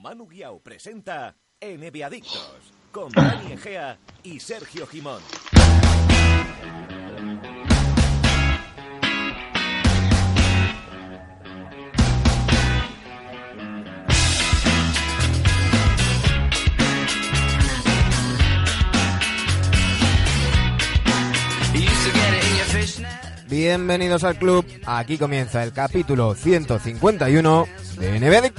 Manu Guiao presenta NBA Adictos con Dani Egea y Sergio Jimón. Bienvenidos al club. Aquí comienza el capítulo 151 de NBA.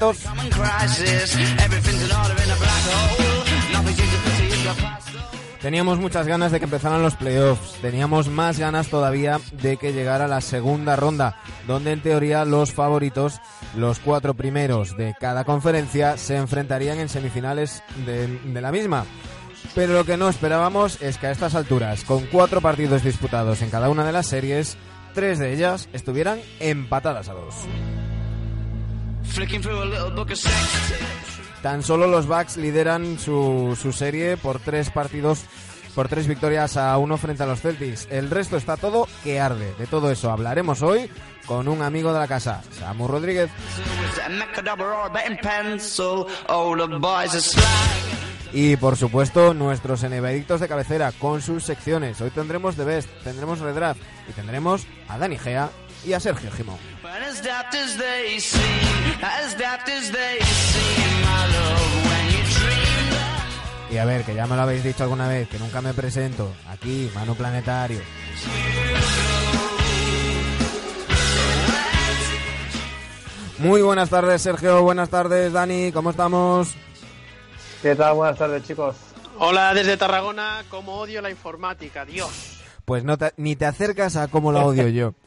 Teníamos muchas ganas de que empezaran los playoffs, teníamos más ganas todavía de que llegara la segunda ronda, donde en teoría los favoritos, los cuatro primeros de cada conferencia, se enfrentarían en semifinales de, de la misma. Pero lo que no esperábamos es que a estas alturas, con cuatro partidos disputados en cada una de las series, tres de ellas estuvieran empatadas a dos. Tan solo los Bucks lideran su, su serie por tres partidos, por tres victorias a uno frente a los Celtics. El resto está todo que arde. De todo eso hablaremos hoy con un amigo de la casa, Samu Rodríguez. Y por supuesto, nuestros enevedictos de cabecera con sus secciones. Hoy tendremos The Best, tendremos Redraft y tendremos a Dani Gea y a Sergio Gimón. Y a ver, que ya me lo habéis dicho alguna vez, que nunca me presento. Aquí, Manu Planetario. Muy buenas tardes, Sergio. Buenas tardes, Dani. ¿Cómo estamos? ¿Qué tal? Buenas tardes, chicos. Hola desde Tarragona, como odio la informática, Dios. Pues no te- ni te acercas a cómo la odio yo.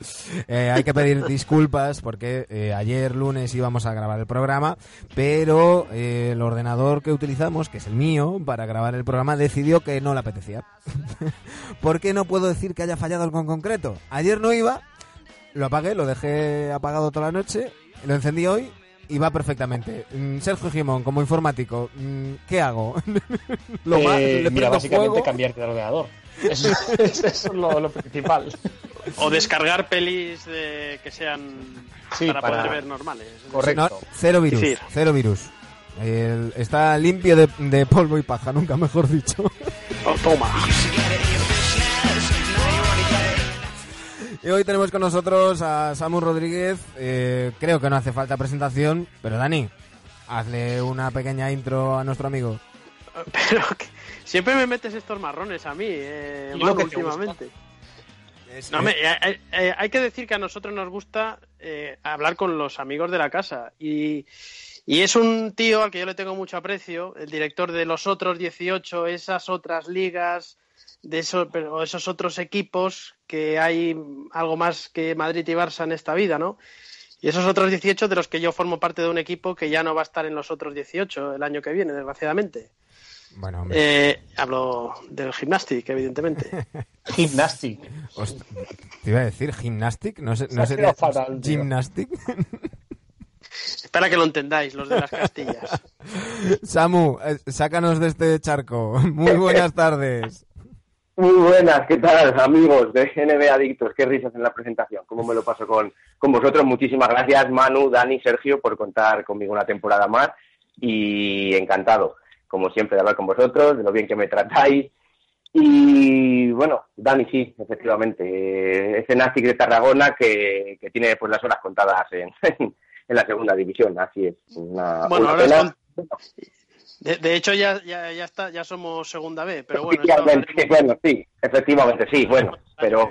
Eh, hay que pedir disculpas porque eh, ayer lunes íbamos a grabar el programa, pero eh, el ordenador que utilizamos, que es el mío, para grabar el programa, decidió que no le apetecía. ¿Por qué no puedo decir que haya fallado algo en concreto? Ayer no iba, lo apagué, lo dejé apagado toda la noche, lo encendí hoy y va perfectamente. Mm, Sergio Gimón, como informático, mm, ¿qué hago? lo Eh, mira, básicamente fuego. cambiarte de ordenador. Eso, eso es lo, lo principal. O descargar pelis de, que sean Sí, para, para- poder ver normales. Correcto. No, cero virus, Decir. cero virus. El- está limpio de, de polvo y paja, nunca mejor dicho. Oh, toma. Y hoy tenemos con nosotros a Samu Rodríguez. Eh, creo que no hace falta presentación, pero Dani, hazle una pequeña intro a nuestro amigo. Pero que siempre me metes estos marrones a mí, eh, Y Manu, últimamente. No, me- eh, eh, eh, hay que decir que a nosotros nos gusta eh, hablar con los amigos de la casa. Y, y es un tío al que yo le tengo mucho aprecio, el director de los otros 18, esas otras ligas, de esos, pero esos otros equipos que hay algo más que Madrid y Barça en esta vida, ¿no? Y esos otros 18 de los que yo formo parte de un equipo que ya no va a estar en los otros 18 el año que viene, desgraciadamente. Bueno, hombre, Eh, hablo del gimnastic, evidentemente. Gymnastic. host- te iba a decir gymnastic, no, sé, Se no sería fatal, tío. gymnastic. Espera que lo entendáis, los de las Castillas. Samu, eh, sácanos de este charco. Muy buenas tardes. Muy buenas, ¿qué tal amigos de NB Adictos? Qué risas en la presentación, cómo me lo paso con, con vosotros. Muchísimas gracias Manu, Dani, Sergio por contar conmigo una temporada más y encantado, como siempre, de hablar con vosotros, de lo bien que me tratáis. Y bueno, Dani sí, efectivamente, eh, ese Nastic de Tarragona que, que tiene pues las horas contadas en, en la segunda división, así es. Una, Bueno, una ahora pena. De, de hecho, ya, ya, ya está, ya somos segunda B, pero bueno. Efectivamente, bueno, sí, efectivamente, sí, bueno, pero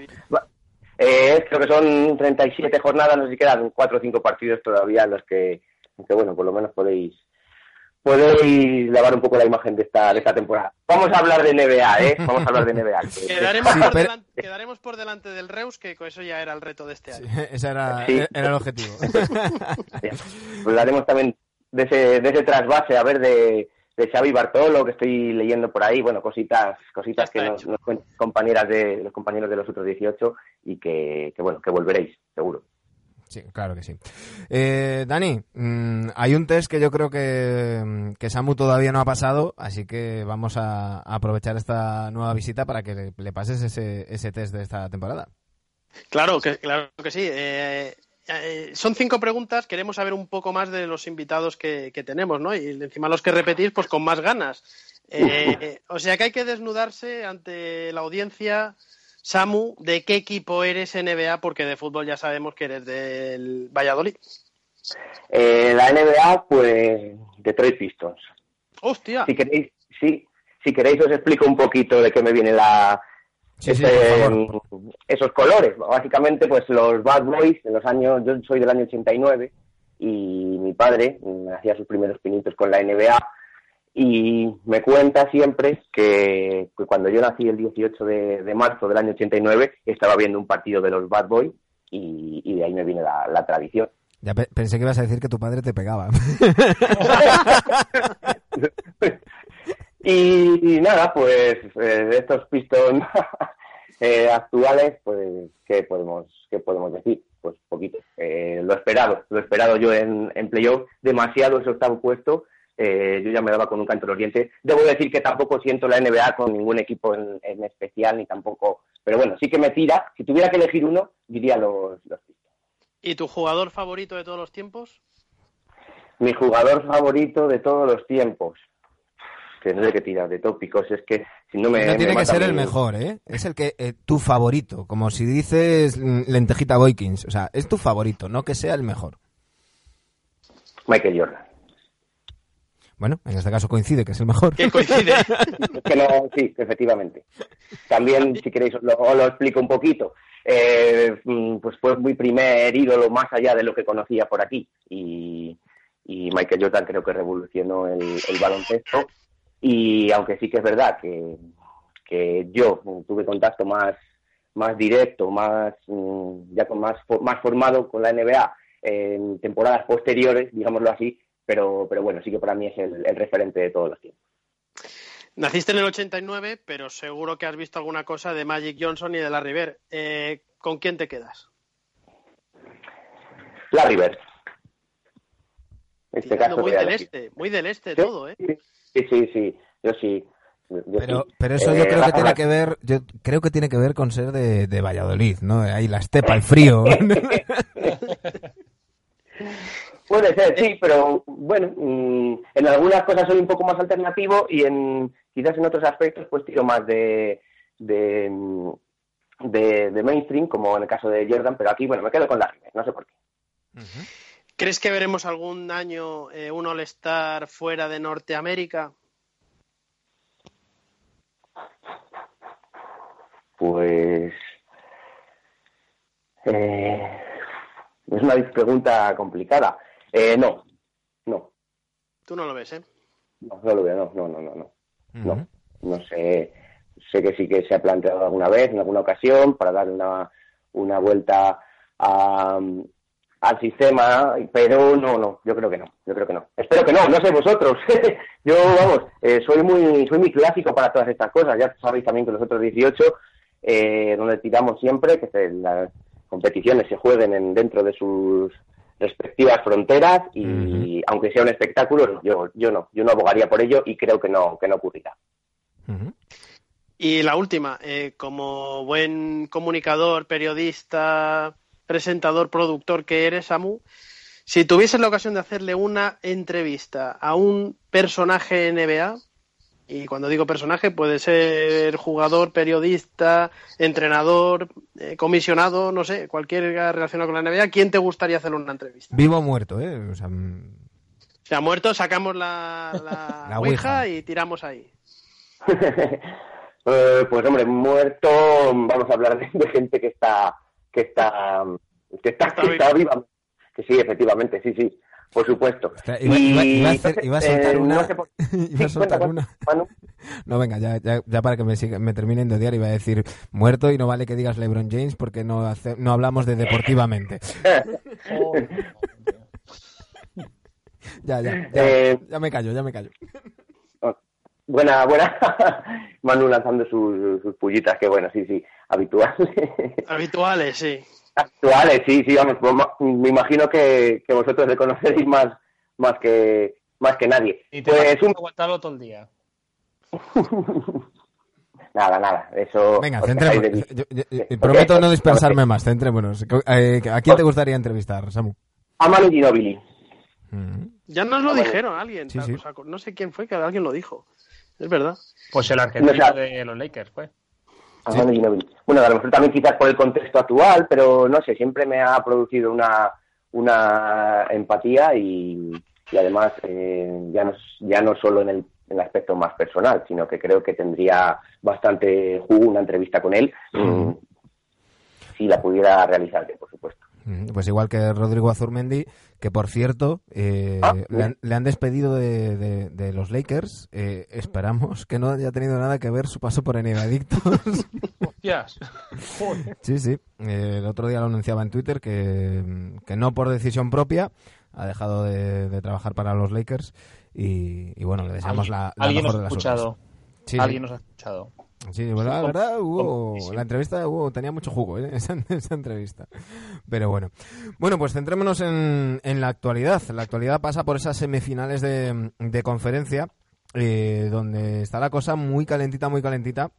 eh, creo que son 37 jornadas, nos quedan 4 o 5 partidos todavía en los que, que, bueno, por lo menos podéis podéis lavar un poco la imagen de esta, de esta temporada. Vamos a hablar de NBA, ¿eh? Vamos a hablar de NBA. que- Quedaremos, Sí, por pero- delante, quedaremos por delante del Reus, que con eso ya era el reto de este Sí, año. ese era, Sí. era el objetivo. Hablaremos también de ese, de ese trasvase, a ver, de, de Xavi Bartolo, que estoy leyendo por ahí, bueno, cositas, cositas que nos, nos cuentan compañeras de los compañeros de los otros 18 y que, que bueno, que volveréis, seguro. Sí, claro que sí. Eh, Dani, mm, hay un test que yo creo que, mm, que Samu todavía no ha pasado, así que vamos a, a aprovechar esta nueva visita para que le, le pases ese, ese test de esta temporada. Claro que, claro que sí. Eh, eh, son cinco preguntas, queremos saber un poco más de los invitados que, que tenemos, ¿no? Y encima los que repetís, pues con más ganas. Eh, o sea que hay que desnudarse ante la audiencia. Samu, ¿de qué equipo eres NBA? Porque de fútbol ya sabemos que eres del Valladolid. Eh, la NBA, pues Detroit Pistons. ¡Hostia! Si queréis, sí, si queréis os explico un poquito de qué me viene la, Sí, sí, esos colores. Básicamente, pues los Bad Boys, en los años, yo soy del año 89 y mi padre hacía sus primeros pinitos con la NBA y me cuenta siempre que, que cuando yo nací el 18 de, de marzo del año 89 estaba viendo un partido de los Bad Boys y, y de ahí me viene la, la tradición. Ya pe- pensé que ibas a decir que tu padre te pegaba. Y, nada, pues eh, de estos Pistons eh, actuales, pues ¿qué podemos, qué podemos decir? Pues poquito. Eh, lo esperado, lo esperado yo en, en playoff, demasiado ese octavo puesto. Eh, yo ya me daba con un canto al oriente. Debo decir que tampoco siento la NBA con ningún equipo en, en especial, ni tampoco. Pero bueno, sí que me tira. Si tuviera que elegir uno, diría los, los Pistons. ¿Y tu jugador favorito de todos los tiempos? Mi jugador favorito de todos los tiempos. Que no sé qué tirar de tópicos, es que si no me. no me tiene que ser el mejor, ¿eh? Es el que eh, tu favorito, como si dices mm, lentejita Boykins, o sea, es tu favorito, no que sea el mejor. Michael Jordan. Bueno, en este caso coincide que es el mejor. Que coincide. No, sí, efectivamente. También, si queréis, os lo, os lo explico un poquito. Eh, mm, pues fue mi primer ídolo más allá de lo que conocía por aquí. Y, y Michael Jordan creo que revolucionó el, el baloncesto. Y aunque sí que es verdad que, que yo tuve contacto más, más directo, más mm, ya con más, más formado con la NBA en temporadas posteriores, digámoslo así, pero, pero bueno, sí que para mí es el, el referente de todos los tiempos. Naciste en el 89, pero seguro que has visto alguna cosa de Magic Johnson y de Larry Bird. Eh, ¿Con quién te quedas? Larry Bird. En este caso muy del este, muy del este Sí, todo, ¿eh? Sí, sí, sí, yo sí. yo Pero, sí. pero eso Eh, yo creo que tiene que ver, yo creo que tiene que ver con ser de, de Valladolid, ¿no? Ahí la estepa, el frío. Puede ser, sí, pero bueno, mm, en algunas cosas soy un poco más alternativo y en quizás en otros aspectos pues tiro más de de, mm, de, de mainstream, como en el caso de Jordan, pero aquí, bueno, me quedo con Larry Bird, no sé por qué. ¿Crees que veremos algún año eh, un All-Star fuera de Norteamérica? Pues eh, es una pregunta complicada. Eh, no, no, Tú no lo ves, ¿eh? no, no lo veo, no, no, no, no, no. No, no sé. Sé que sí que se ha planteado alguna vez, en alguna ocasión, para dar una, una vuelta a- al sistema, pero no, no, yo creo que no, yo creo que no. Espero que no, no sé vosotros. yo, vamos, eh, soy muy soy muy clásico para todas estas cosas. Ya sabéis también que los otros 18, eh, donde tiramos siempre, que se- las competiciones se jueguen en, dentro de sus respectivas fronteras y aunque sea un espectáculo, no, yo, yo no, yo no abogaría por ello y creo que no, que no ocurrirá. Y la última, eh, como buen comunicador, periodista, presentador, productor que eres, Samu, si tuvieses la ocasión de hacerle una entrevista a un personaje NBA, y cuando digo personaje puede ser jugador, periodista, entrenador, eh, comisionado, no sé, cualquier relacionado con la NBA, ¿quién te gustaría hacerle una entrevista? Vivo o muerto, ¿eh? O sea, mm, Se ha muerto, sacamos la, la, La ouija ouija. y tiramos ahí. Eh, pues hombre, muerto, vamos a hablar de, de gente que está, que está, que está, Está que está viva. Que sí, efectivamente, sí, sí, por supuesto. Iba- iba- iba a hacer- entonces, iba a soltar eh, una- no sé por- iba a Sí, soltar cuenta, una. Manu. No, venga, ya, ya, ya para que me, siga- me terminen de odiar, iba a decir muerto y no vale que digas LeBron James porque no, hace- no hablamos de deportivamente. Ya, ya, ya, Eh, ya me callo, ya me callo. Buena, buena. Manu lanzando sus, sus pullitas, que bueno, sí, sí, habitual. Habituales, sí. Actuales, sí, sí, vamos, me imagino que, que vosotros le conoceréis más, más que, más que nadie. Y te Pues un, aguantarlo todo el día. nada, nada. Eso. Venga, os centrémonos. dejáis de- Yo- yo- yo- Sí. prometo no dispersarme más, centrémonos. Eh, ¿A quién te gustaría entrevistar, Samu? A Manu Ginóbili. Mm. Ya nos lo Ah, dijeron alguien. Sí, sí. o sea, no sé quién fue que alguien lo dijo. Es verdad. Pues el argentino No, o sea- de los Lakers, pues. Ginóbili. Bueno, a lo mejor también quizás por el contexto actual, pero no sé, siempre me ha producido una, una empatía y, y además eh, ya, no, ya no solo en el, en el aspecto más personal, sino que creo que tendría bastante jugo una entrevista con él mm, si la pudiera realizar, por supuesto. Pues igual que Rodrigo Azurmendi, que por cierto, eh, Ah, le, han, le han despedido de, de- de los Lakers. Eh, esperamos que no haya tenido nada que ver su paso por NBA Adictos. Hostias. Joder. sí, sí. Eh, el otro día lo anunciaba en Twitter que, que no por decisión propia ha dejado de, de trabajar para los Lakers. Y, y bueno, le deseamos la, la Alguien mejor nos de ha las escuchado. sí. Alguien nos ha escuchado. Sí, verdad, Sí, verdad, hubo, la entrevista hubo, tenía mucho jugo, ¿eh? esa, esa entrevista. Pero bueno. Bueno, pues centrémonos en, en la actualidad. La actualidad pasa por esas semifinales de, de conferencia, eh, donde está la cosa muy calentita, muy calentita.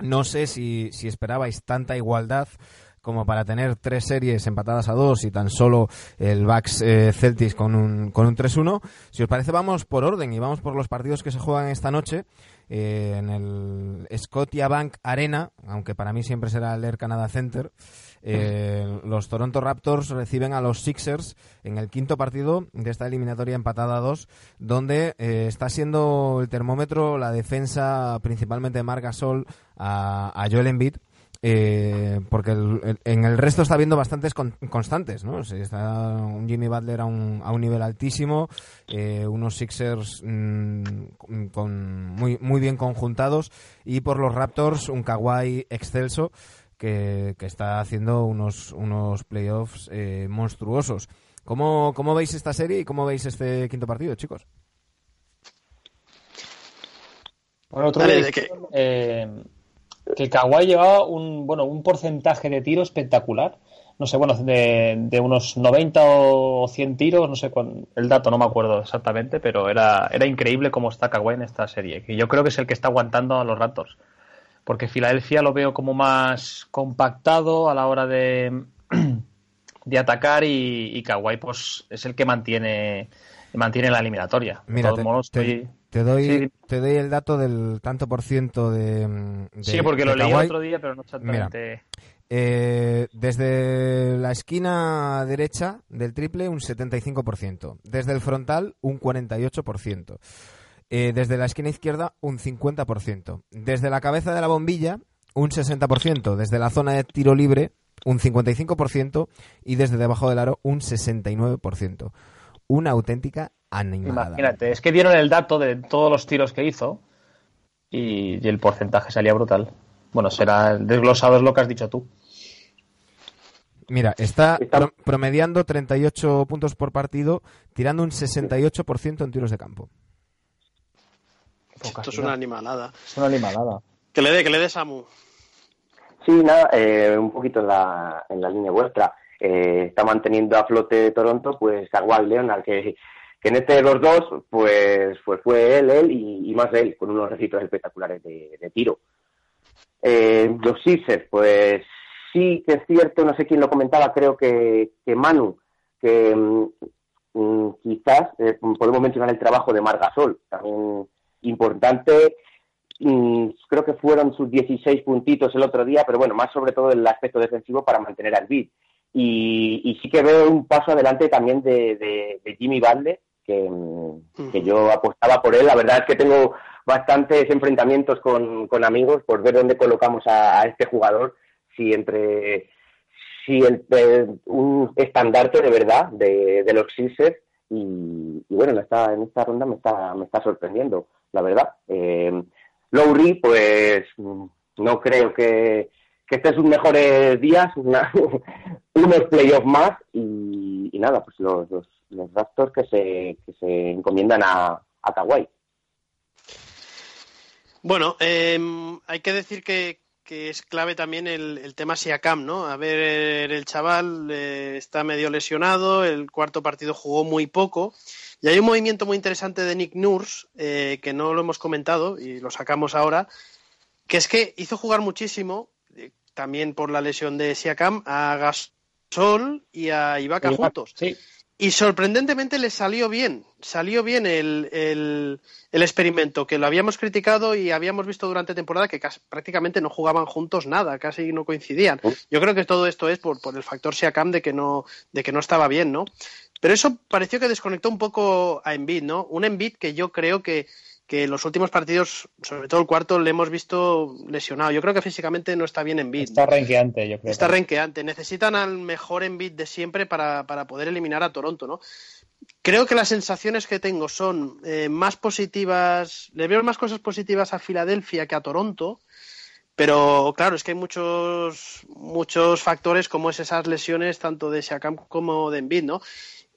No sé si, si esperabais tanta igualdad como para tener tres series empatadas a dos y tan solo el Bucks eh, Celtics con un, con un 3-1. Si os parece, vamos por orden y vamos por los partidos que se juegan esta noche eh, en el Scotiabank Arena, aunque para mí siempre será el Air Canada Center. Eh, los Toronto Raptors reciben a los Sixers en el quinto partido de esta eliminatoria empatada a dos, donde eh, está siendo el termómetro la defensa principalmente de Marc Gasol a, a Joel Embiid. Eh, porque el- el- en el resto está habiendo bastantes con- constantes, ¿no? O sea, está un Jimmy Butler a un, a un nivel altísimo, eh, unos Sixers mm, con- muy, muy bien conjuntados y por los Raptors un Kawhi excelso que, que está haciendo unos, unos playoffs eh, monstruosos. ¿Cómo, ¿Cómo veis esta serie y cómo veis este quinto partido, chicos? Bueno, otro Dale, día ¿de dijeron, eh, que Kawhi llevaba un, bueno, un porcentaje de tiro espectacular. No sé, bueno, de, de unos 90 o 100 tiros, no sé cuán- el dato, no me acuerdo exactamente, pero era, era increíble cómo está Kawhi en esta serie. Que yo creo que es el que está aguantando a los Raptors. Porque Filadelfia lo veo como más compactado a la hora de, de atacar y, y Kawhi pues, es el que mantiene, mantiene la eliminatoria. De Mira, todos te, modos, te- estoy- te doy, Sí. te doy el dato del tanto por ciento de, de- Sí, porque lo de leí otro día, pero no exactamente. Eh, desde la esquina derecha del triple un 75%, desde el frontal un 48%, eh, desde la esquina izquierda un 50%, desde la cabeza de la bombilla un 60%, desde la zona de tiro libre un 55% y desde debajo del aro un 69%. Una auténtica animada. Imagínate, es que dieron el dato de todos los tiros que hizo y, y el porcentaje salía brutal. Bueno, será desglosado, es lo que has dicho tú. Mira, está Está- pro- promediando 38 puntos por partido, tirando un 68% en tiros de campo. Esto es una animalada. Es una animalada. Que le dé, que le dé Samu. Sí, nada, eh, un poquito en la, en la línea vuestra. Eh, está manteniendo a flote Toronto, pues Kawhi Leonard, que, en este de los dos, pues, pues fue él, él y, y más él, con unos registros espectaculares de, tiro. Eh, los Sixers, pues sí que es cierto, no sé quién lo comentaba, creo que, que Manu, que mm, quizás eh, podemos mencionar el trabajo de Margasol, también importante. Mm, creo que fueron sus 16 puntitos el otro día, pero bueno, más sobre todo el aspecto defensivo para mantener al beat. Y, y sí que veo un paso adelante también de, de- de Jimmy Butler, que, mm, que yo apostaba por él. La verdad es que tengo bastantes enfrentamientos con, con amigos por ver dónde colocamos a, a este jugador, si entre si el, un estandarte de verdad de, de los Sixers y, y bueno, en esta, en esta ronda me está, me está sorprendiendo, la verdad. Eh, Lowry, pues mm, no creo que, que esté sus mejores días, una- unos playoffs más y, nada, pues los, los, los Raptors que se, que se encomiendan a, a Kawhi. Bueno, eh, hay que decir que, que es clave también el, el tema Siakam, ¿no? A ver, el chaval eh, está medio lesionado, el cuarto partido jugó muy poco. Y hay un movimiento muy interesante de Nick Nurse, eh, que no lo hemos comentado y lo sacamos ahora, que es que hizo jugar muchísimo, también por la lesión de Siakam, a Gasol y a Ibaka juntos. Sí. Y sorprendentemente le salió bien, salió bien el, el, el, experimento, que lo habíamos criticado y habíamos visto durante temporada que casi, prácticamente no jugaban juntos nada, casi no coincidían. Yo creo que todo esto es por, por el factor Siakam de que no, de que no estaba bien, ¿no? Pero eso pareció que desconectó un poco a Embiid, ¿no? Un Embiid que yo creo que, que los últimos partidos, sobre todo el cuarto, le hemos visto lesionado. Yo creo que físicamente no está bien en beat. Está renqueante, yo creo. Está renqueante. Necesitan al mejor en beat de siempre para, para, poder eliminar a Toronto, ¿no? Creo que las sensaciones que tengo son eh, más positivas, le veo más cosas positivas a Filadelfia que a Toronto, pero claro, es que hay muchos, muchos factores como es esas lesiones tanto de Siakam como de Embiid, ¿no?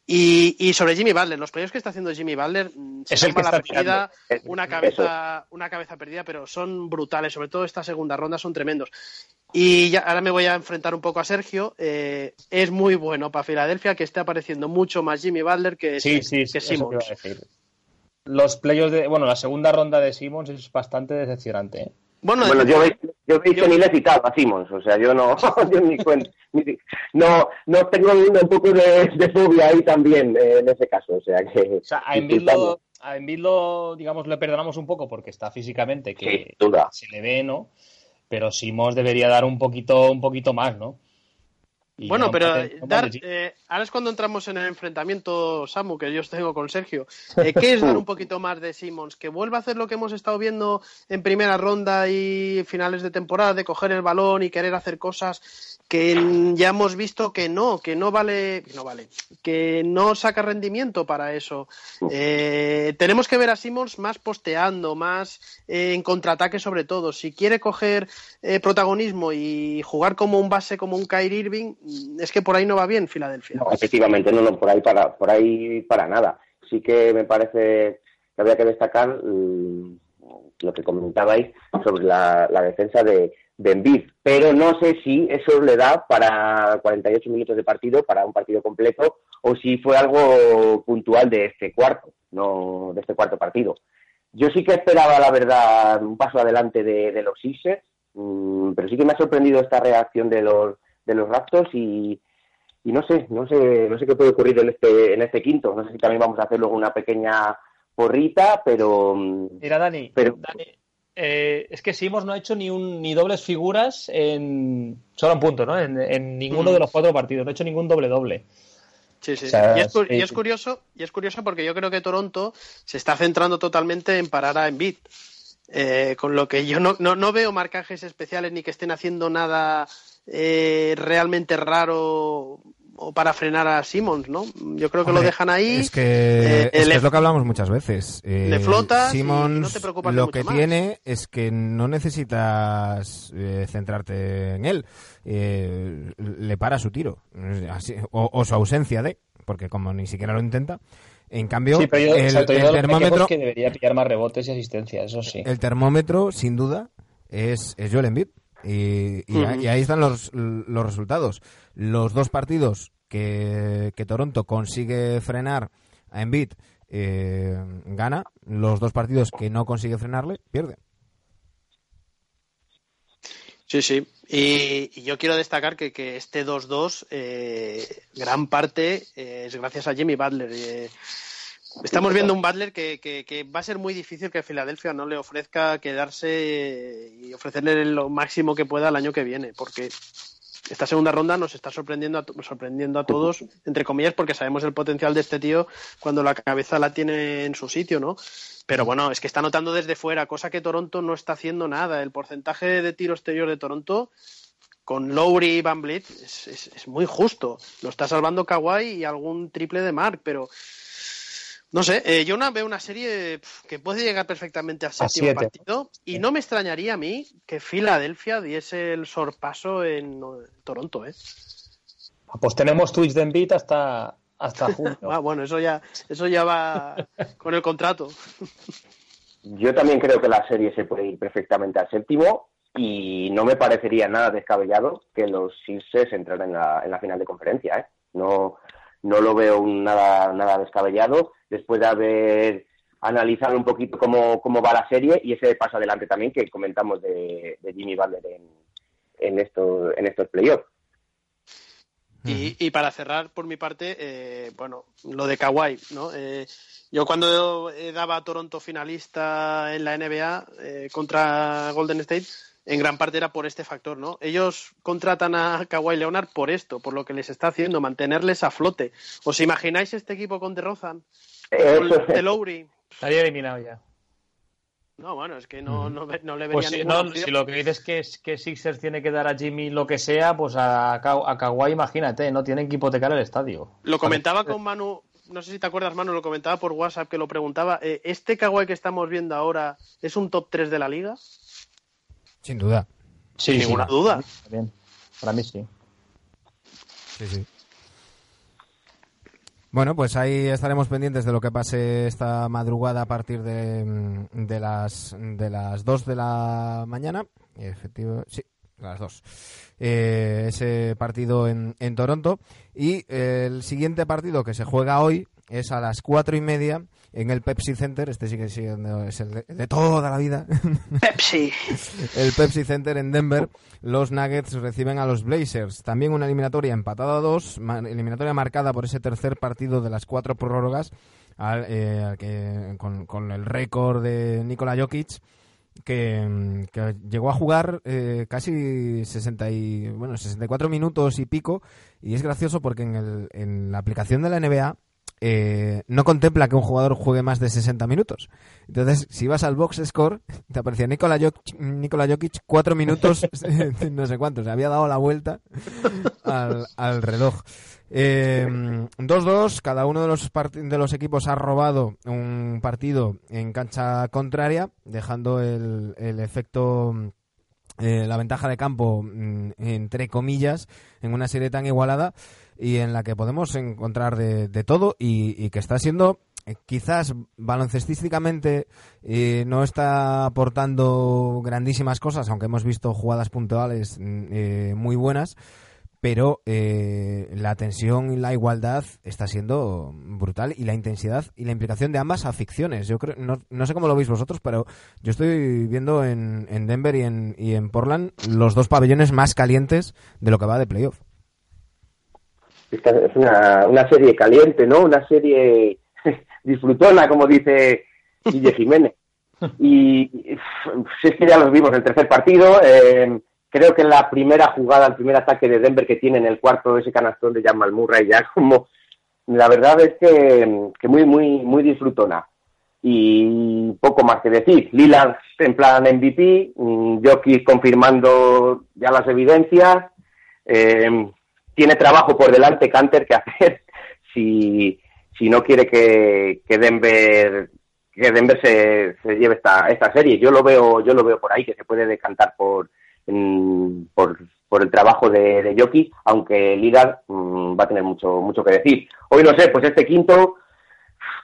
Y, y, sobre Jimmy Butler, los playoffs que está haciendo Jimmy Butler, es el que está perdida, una cabeza, una cabeza perdida, pero son brutales, sobre todo esta segunda ronda son tremendos. Y ya, ahora me voy a enfrentar un poco a Sergio. Eh, es muy bueno para Filadelfia que esté apareciendo mucho más Jimmy Butler que, sí, sí, que sí, Simmons. Los playoffs de, bueno, la segunda ronda de Simmons es bastante decepcionante. ¿eh? Bueno, bueno yo, yo veis que ni le he citado a Simmons, o sea, yo no, yo ni cuento, ni, no, no tengo un poco de, de fobia ahí también eh, en ese caso, o sea que... O sea, a lo, a lo, digamos, le perdonamos un poco porque está físicamente que sí, se le ve, ¿no? Pero Simmons debería dar un poquito, un poquito más, ¿no? Y bueno, pero dar, eh, ahora es cuando entramos en el enfrentamiento, Samu, que yo tengo con Sergio. Eh, ¿Qué es dar un poquito más de Simmons? ¿Que vuelva a hacer lo que hemos estado viendo en primera ronda y finales de temporada, de coger el balón y querer hacer cosas que ya hemos visto que no, que no vale, no vale, que no saca rendimiento para eso. Eh, tenemos que ver a Simmons más posteando, más eh, en contraataque sobre todo. Si quiere coger eh, protagonismo y jugar como un base, como un Kyrie Irving, es que por ahí no va bien Filadelfia. No, efectivamente, no, no, por ahí para, por ahí para nada. Sí que me parece que habría que destacar mmm, lo que comentabais sobre la, defensa de de pero no sé si eso le da para 48 minutos de partido, para un partido completo, o si fue algo puntual de este cuarto, no de este cuarto partido. Yo sí que esperaba, la verdad, un paso adelante de, de los Sixers, mmm, pero sí que me ha sorprendido esta reacción de los de los Raptors y, y no sé, no sé, no sé qué puede ocurrir en este en este quinto. No sé si también vamos a hacer luego una pequeña porrita, pero mira Dani, pero, Dani eh, es que Simos no ha hecho ni un ni dobles figuras en solo un punto, ¿no? En, en ninguno mm. de los cuatro partidos, no ha hecho ningún doble doble. Sí, sí. O sea, y, es, y, es, curioso, y es curioso porque yo creo que Toronto se está centrando totalmente en parar a Embiid. Eh, con lo que yo no, no, no, veo marcajes especiales ni que estén haciendo nada eh, realmente raro o para frenar a Simmons, ¿no? Yo creo que Hombre, lo dejan ahí. Es que, eh, es, que es, lo que hablamos muchas veces. Eh, le flotas Simmons, no te preocupas lo que más. tiene es que no necesitas eh, centrarte en él. Eh, le para su tiro. Así, o, o, su ausencia de, porque como ni siquiera lo intenta. En cambio, sí, pero yo, el, termómetro. Es que debería pillar más rebotes y asistencia, eso sí. El termómetro, sin duda, es, es Joel Embiid. Y, y, uh -huh. y, ahí están los, los resultados. Los dos partidos que, que Toronto consigue frenar a Embiid, eh, gana. Los dos partidos que no consigue frenarle, pierde. Sí, sí. Y, yo quiero destacar que, que este 2-2, eh, gran parte eh, es gracias a Jimmy Butler. Eh, estamos viendo un Butler que, que, va a ser muy difícil que Filadelfia no le ofrezca quedarse y ofrecerle lo máximo que pueda el año que viene, porque esta segunda ronda nos está sorprendiendo a, sorprendiendo a todos, entre comillas, porque sabemos el potencial de este tío cuando la cabeza la tiene en su sitio, ¿no? Pero bueno, es que está notando desde fuera, cosa que Toronto no está haciendo nada. El porcentaje de tiro exterior de Toronto con Lowry y Van Vliet es, es, es, muy justo. Lo está salvando Kawhi y algún triple de Mark, pero no sé, eh, yo una, veo una serie que puede llegar perfectamente al séptimo partido y no me extrañaría a mí que Filadelfia diese el sorpaso en Toronto, ¿eh? Pues tenemos tweets de Embiid hasta hasta junio. ah, bueno, eso ya eso ya va con el contrato. Yo también creo que la serie se puede ir perfectamente al séptimo y no me parecería nada descabellado que los Sixers entraran en la, en la final de conferencia, ¿eh? No no lo veo nada nada descabellado después de haber analizar un poquito cómo, cómo va la serie y ese paso adelante también que comentamos de, Jimmy Butler en, en, esto, en estos playoffs. Y, y, para cerrar, por mi parte, eh, bueno, lo de Kawhi, ¿no? Eh, yo cuando daba a Toronto finalista en la NBA eh, contra Golden State, en gran parte era por este factor, ¿no? Ellos contratan a Kawhi Leonard por esto, por lo que les está haciendo, mantenerles a flote. ¿Os imagináis este equipo con DeRozan? Eh, de Lowry. Estaría eliminado ya. No, bueno, es que no, no, no le pues vería pues si, si lo que dices es que, que Sixers tiene que dar a Jimmy lo que sea, pues a, a Kawhi, imagínate, no tienen que hipotecar el estadio. Lo comentaba con Manu, no sé si te acuerdas, Manu, lo comentaba por WhatsApp que lo preguntaba. Eh, ¿Este Kawhi que estamos viendo ahora es un top 3 de la liga? Sin duda. Sin ninguna duda. Bien. Para mí sí. Sí, sí. Bueno, pues ahí estaremos pendientes de lo que pase esta madrugada a partir de, mm, de las de las 2 de la mañana. Efectivo, sí, las 2. Eh, ese partido en, en Toronto. Y el siguiente partido que se juega hoy es a las cuatro y media en el Pepsi Center. Este sí que es el de, toda la vida. Pepsi. el Pepsi Center en Denver. Los Nuggets reciben a los Blazers. También una eliminatoria empatada a dos. Eliminatoria marcada por ese tercer partido de las cuatro prórrogas. Eh, con, el récord de Nikola Jokic. Que, llegó a jugar eh, casi 60 y, bueno, 64 minutos y pico. Y es gracioso porque en, el, en la aplicación de la NBA eh, no contempla que un jugador juegue más de 60 minutos. Entonces, si vas al box score, te aparecía Nikola Jokic, Nikola Jokic 4 minutos, no sé cuántos, había dado la vuelta al, reloj. 2-2, eh, cada uno de los, de los equipos ha robado un partido en cancha contraria, dejando el, el efecto eh, la ventaja de campo, mm, entre comillas, en una serie tan igualada y en la que podemos encontrar de, todo y, que está siendo eh, quizás baloncestísticamente eh, no está aportando grandísimas cosas, aunque hemos visto jugadas puntuales mm, muy buenas, pero eh, la tensión y la igualdad está siendo brutal y la intensidad y la implicación de ambas aficiones. Yo creo, no, no sé cómo lo veis vosotros, pero yo estoy viendo en, en Denver y en, y en Portland los dos pabellones más calientes de lo que va de playoff. Es una, una serie caliente, ¿no? Una serie disfrutona, como dice Guille Jiménez. Y si es que ya los vimos el tercer partido. Eh, creo que la primera jugada, el primer ataque de Denver que tiene en el cuarto, ese canastón de Jamal Murray, ya como, la verdad es que, que muy, muy, muy disfrutona. Y poco más que decir. Lillard en plan MVP, mm, Jokic confirmando ya las evidencias. Eh, tiene trabajo por delante Canter que hacer si, si no quiere que, que Denver que Denver se, se lleve esta, esta serie. Yo lo veo, yo lo veo por ahí, que se puede decantar por, por, por, el trabajo de, de Jockey, aunque Lillard mm, va a tener mucho, mucho que decir. Hoy no sé, pues este quinto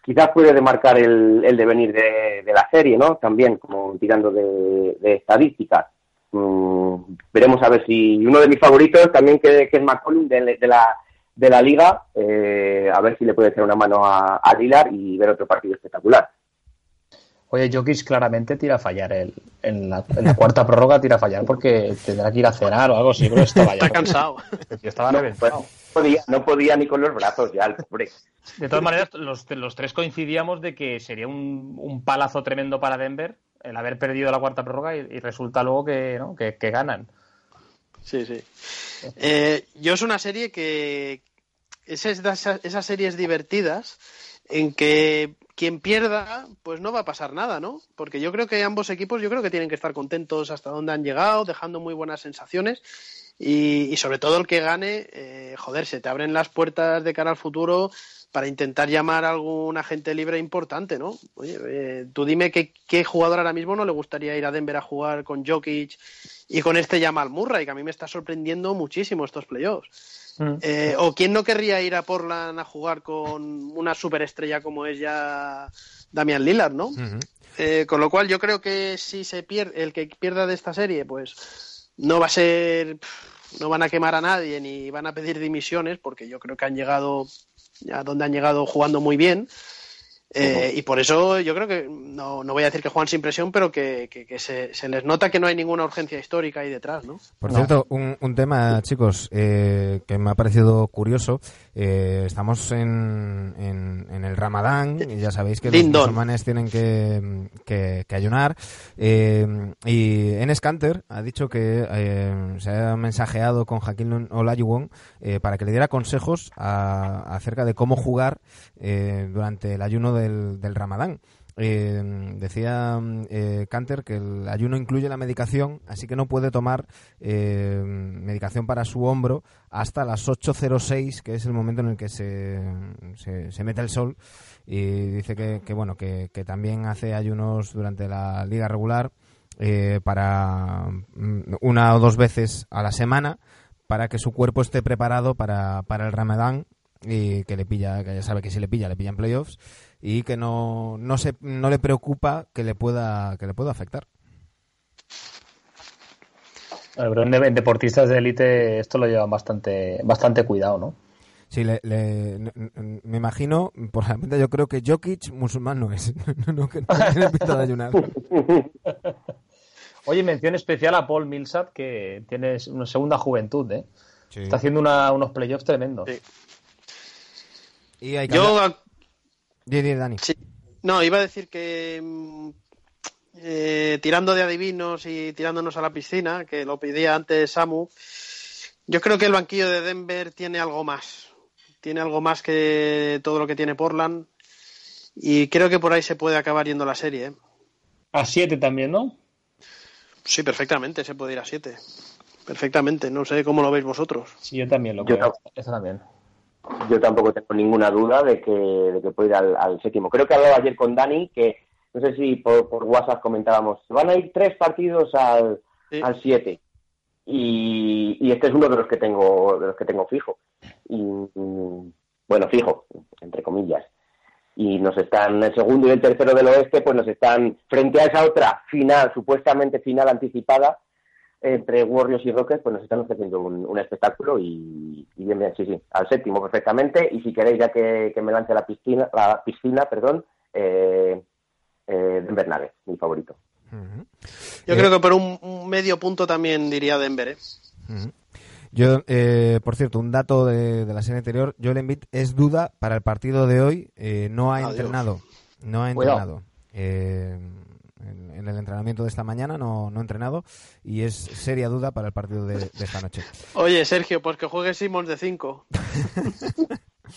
quizás puede demarcar el, el devenir de, de, la serie, ¿no? También, como tirando de, de estadísticas. Mm, veremos a ver si uno de mis favoritos también que, que es McCollum de, de, la de la liga, eh, a ver si le puede echar una mano a, a y ver otro partido espectacular. Oye, Jokic claramente tira a fallar. El, en, la, cuarta prórroga tira a fallar porque tendrá que ir a cenar o algo así, pero estaba Está cansado. estaba no, pues, no, podía, no podía ni con los brazos ya, el pobre. De todas maneras, los, los tres coincidíamos de que sería un, un, palazo tremendo para Denver el haber perdido la cuarta prórroga y, resulta luego que, ¿no? que, que, ganan. Sí, sí. Eh, yo es una serie que... Es esas, esas series divertidas en que quien pierda, pues no va a pasar nada, ¿no? Porque yo creo que ambos equipos, yo creo que tienen que estar contentos hasta donde han llegado, dejando muy buenas sensaciones. Y, sobre todo el que gane, eh, joder, se te abren las puertas de cara al futuro para intentar llamar a algún agente libre importante, ¿no? Oye, eh, tú dime qué, qué, jugador ahora mismo no le gustaría ir a Denver a jugar con Jokic y con este Jamal Murray, que a mí me está sorprendiendo muchísimo estos playoffs. Mm. Eh, ¿O quién no querría ir a Portland a jugar con una superestrella como es ya Damian Lillard, ¿no? Eh, con lo cual yo creo que si se pierde, el que pierda de esta serie, pues no va a ser, no van a quemar a nadie ni van a pedir dimisiones, porque yo creo que han llegado a donde han llegado jugando muy bien. Eh, y por eso yo creo que, no, no voy a decir que juegan sin presión, pero que, que- que se, se les nota que no hay ninguna urgencia histórica ahí detrás, ¿no? Por cierto, un, un tema, chicos, eh, que me ha parecido curioso. Eh, estamos en, en, en el Ramadán y ya sabéis que los musulmanes tienen que, que- que ayunar. Eh, y en Scanter ha dicho que eh, se ha mensajeado con Joaquín Olajuwon eh, para que le diera consejos a- acerca de cómo jugar eh, durante el ayuno del, Ramadán. Eh, decía eh, Canter que el ayuno incluye la medicación, así que no puede tomar eh, medicación para su hombro hasta las 8.06, que es el momento en el que se, se, mete el sol. Y dice que, que, bueno que, que también hace ayunos durante la liga regular eh, para mm, una o dos veces a la semana para que su cuerpo esté preparado para, para el Ramadán y que le pilla, que ya sabe que si le pilla, le pilla en playoffs y que no, no se no le preocupa que le pueda que le pueda afectar. Pero en, deportistas de élite esto lo llevan bastante, bastante cuidado, ¿no? Sí, le, me imagino, por la mente yo creo que Jokic musulmán no es, no, no, que no tiene pinta de ayunar. Oye, mención especial a Paul Millsap, que tiene una segunda juventud, ¿eh? Sí. Está haciendo una- unos playoffs tremendos. Sí. Y hay que Yo, hablar- Dani. sí, no, iba a decir que mm, eh, tirando de adivinos y tirándonos a la piscina, que lo pedía antes Samu, yo creo que el banquillo de Denver tiene algo más. Tiene algo más que todo lo que tiene Portland. Y creo que por ahí se puede acabar yendo la serie. ¿eh? A 7 también, ¿no? Sí, perfectamente, se puede ir a 7. Perfectamente, no sé cómo lo veis vosotros. Sí, yo también lo Yo creo. Eso también. Yo tampoco tengo ninguna duda de que, de que puede ir al, al séptimo. Creo que hablaba ayer con Dani que, no sé si por, por WhatsApp comentábamos, van a ir tres partidos al, Sí. al siete. Y, y este es uno de los que tengo, de los que tengo fijo. Y, bueno, fijo, entre comillas. Y nos están, el segundo y el tercero del oeste, pues nos están, frente a esa otra final, supuestamente final anticipada, entre Warriors y Rockets, pues nos están ofreciendo un, un espectáculo y, y bien, bien, sí, sí, al séptimo perfectamente. Y si queréis, ya que, que me lance a la piscina, la piscina, perdón, eh, eh, Denver Nuggets, mi favorito. Yo Eh, creo que por un, un medio punto también diría Denver. ¿eh? Yo, eh, por cierto, un dato de, de la serie anterior, Joel Embiid es duda para el partido de hoy, eh, no ha Adiós. entrenado, no ha entrenado. En, en el entrenamiento de esta mañana no, no entrenado y es seria duda para el partido de, de esta noche. Oye, Sergio, pues que juegue Simmons de 5.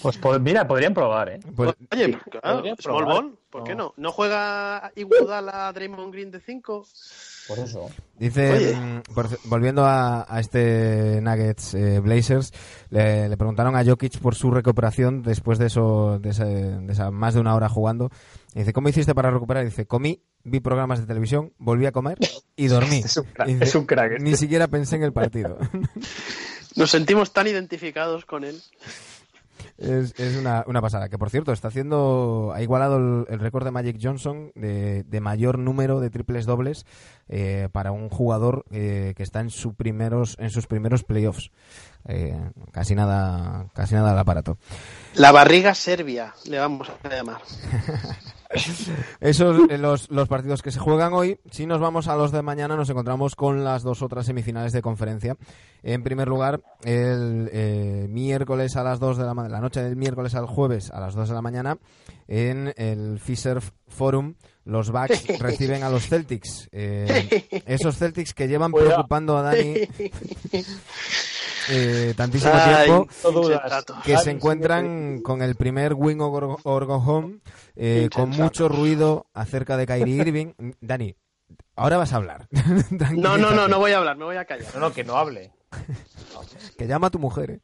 Pues mira, podrían probar, ¿eh? Pues, Oye, sí, claro, small probar. ball, ¿por qué no? ¿No juega Iguodala Draymond Green de 5? Por eso. Dice, por- volviendo a, a este Nuggets eh, Blazers, le, le preguntaron a Jokic por su recuperación después de eso, de, ese- de esa más de una hora jugando. Y dice, ¿cómo hiciste para recuperar? Y dice, comí, vi programas de televisión, volví a comer y dormí. Es un crack, dice, es un crack este. Ni siquiera pensé en el partido. Nos sentimos tan identificados con él. Es, es una, una pasada. Que por cierto, está haciendo. Ha igualado el, el récord de Magic Johnson de, de mayor número de triples dobles eh, para un jugador eh, que está en, su primeros, en sus primeros playoffs. Eh, casi nada casi nada al aparato. La barriga serbia, le vamos a llamar. Esos eh, los, los partidos que se juegan hoy. Si nos vamos a los de mañana, nos encontramos con las dos otras semifinales de conferencia. En primer lugar, el eh, miércoles a las 2 de la, la noche del miércoles al jueves a las 2 de la mañana, en el Fisher Forum, los Bucks reciben a los Celtics. Eh, esos Celtics que llevan Cuidado. preocupando a Dani eh, tantísimo Ay, tiempo No que se encuentran con el primer wing or, or go home, eh, con mucho ruido acerca de Kyrie Irving. Dani, ahora vas a hablar. No, no, no, no voy a hablar, me voy a callar. No, no, que no hable. Que llama a tu mujer, ¿eh?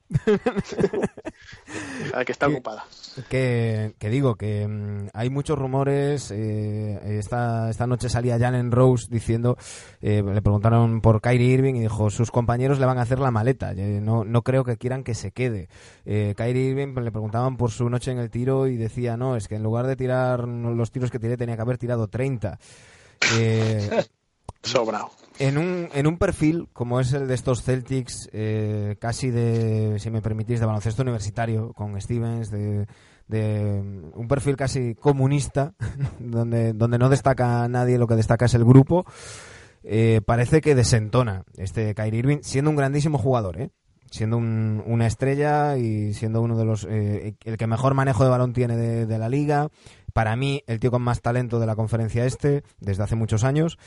A que está ocupada. Que, que digo que mm, hay muchos rumores. eh, esta, esta noche salía Jalen Rose diciendo, eh, le preguntaron por Kyrie Irving y dijo, sus compañeros le van a hacer la maleta. eh, no, no creo que quieran que se quede. Eh, Kyrie Irving le preguntaban por su noche en el tiro y decía, no, es que en lugar de tirar los tiros que tiré tenía que haber tirado 30. Eh, Sobrado. En un, en un perfil como es el de estos Celtics, eh, casi de, si me permitís, de baloncesto universitario, con Stevens, de, de un perfil casi comunista, donde, donde no destaca nadie, lo que destaca es el grupo. Eh, parece que desentona este Kyrie Irving, siendo un grandísimo jugador, ¿eh? siendo un- una estrella y siendo uno de los eh, el que mejor manejo de balón tiene de, de la liga. Para mí, el tío con más talento de la conferencia este desde hace muchos años.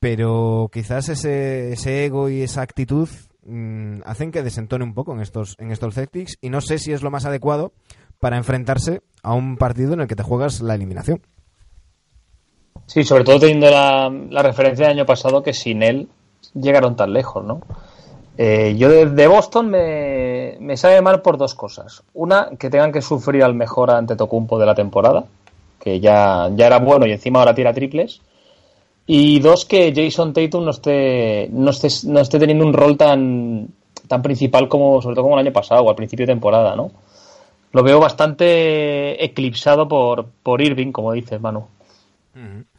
Pero quizás ese, ego y esa actitud mm, hacen que desentone un poco en estos, en estos Celtics y no sé si es lo más adecuado para enfrentarse a un partido en el que te juegas la eliminación. Sí, sobre todo teniendo la, la referencia del año pasado que sin él llegaron tan lejos, ¿no? Eh, yo de, de Boston me, me sabe mal por dos cosas. Una, que tengan que sufrir al mejor ante Tocumpo de la temporada, que ya, ya era bueno y encima ahora tira triples. Y dos, que Jason Tatum no esté, no esté, no esté teniendo un rol tan, tan principal como, sobre todo como el año pasado o al principio de temporada, ¿no? Lo veo bastante eclipsado por, por Irving, como dices, Manu.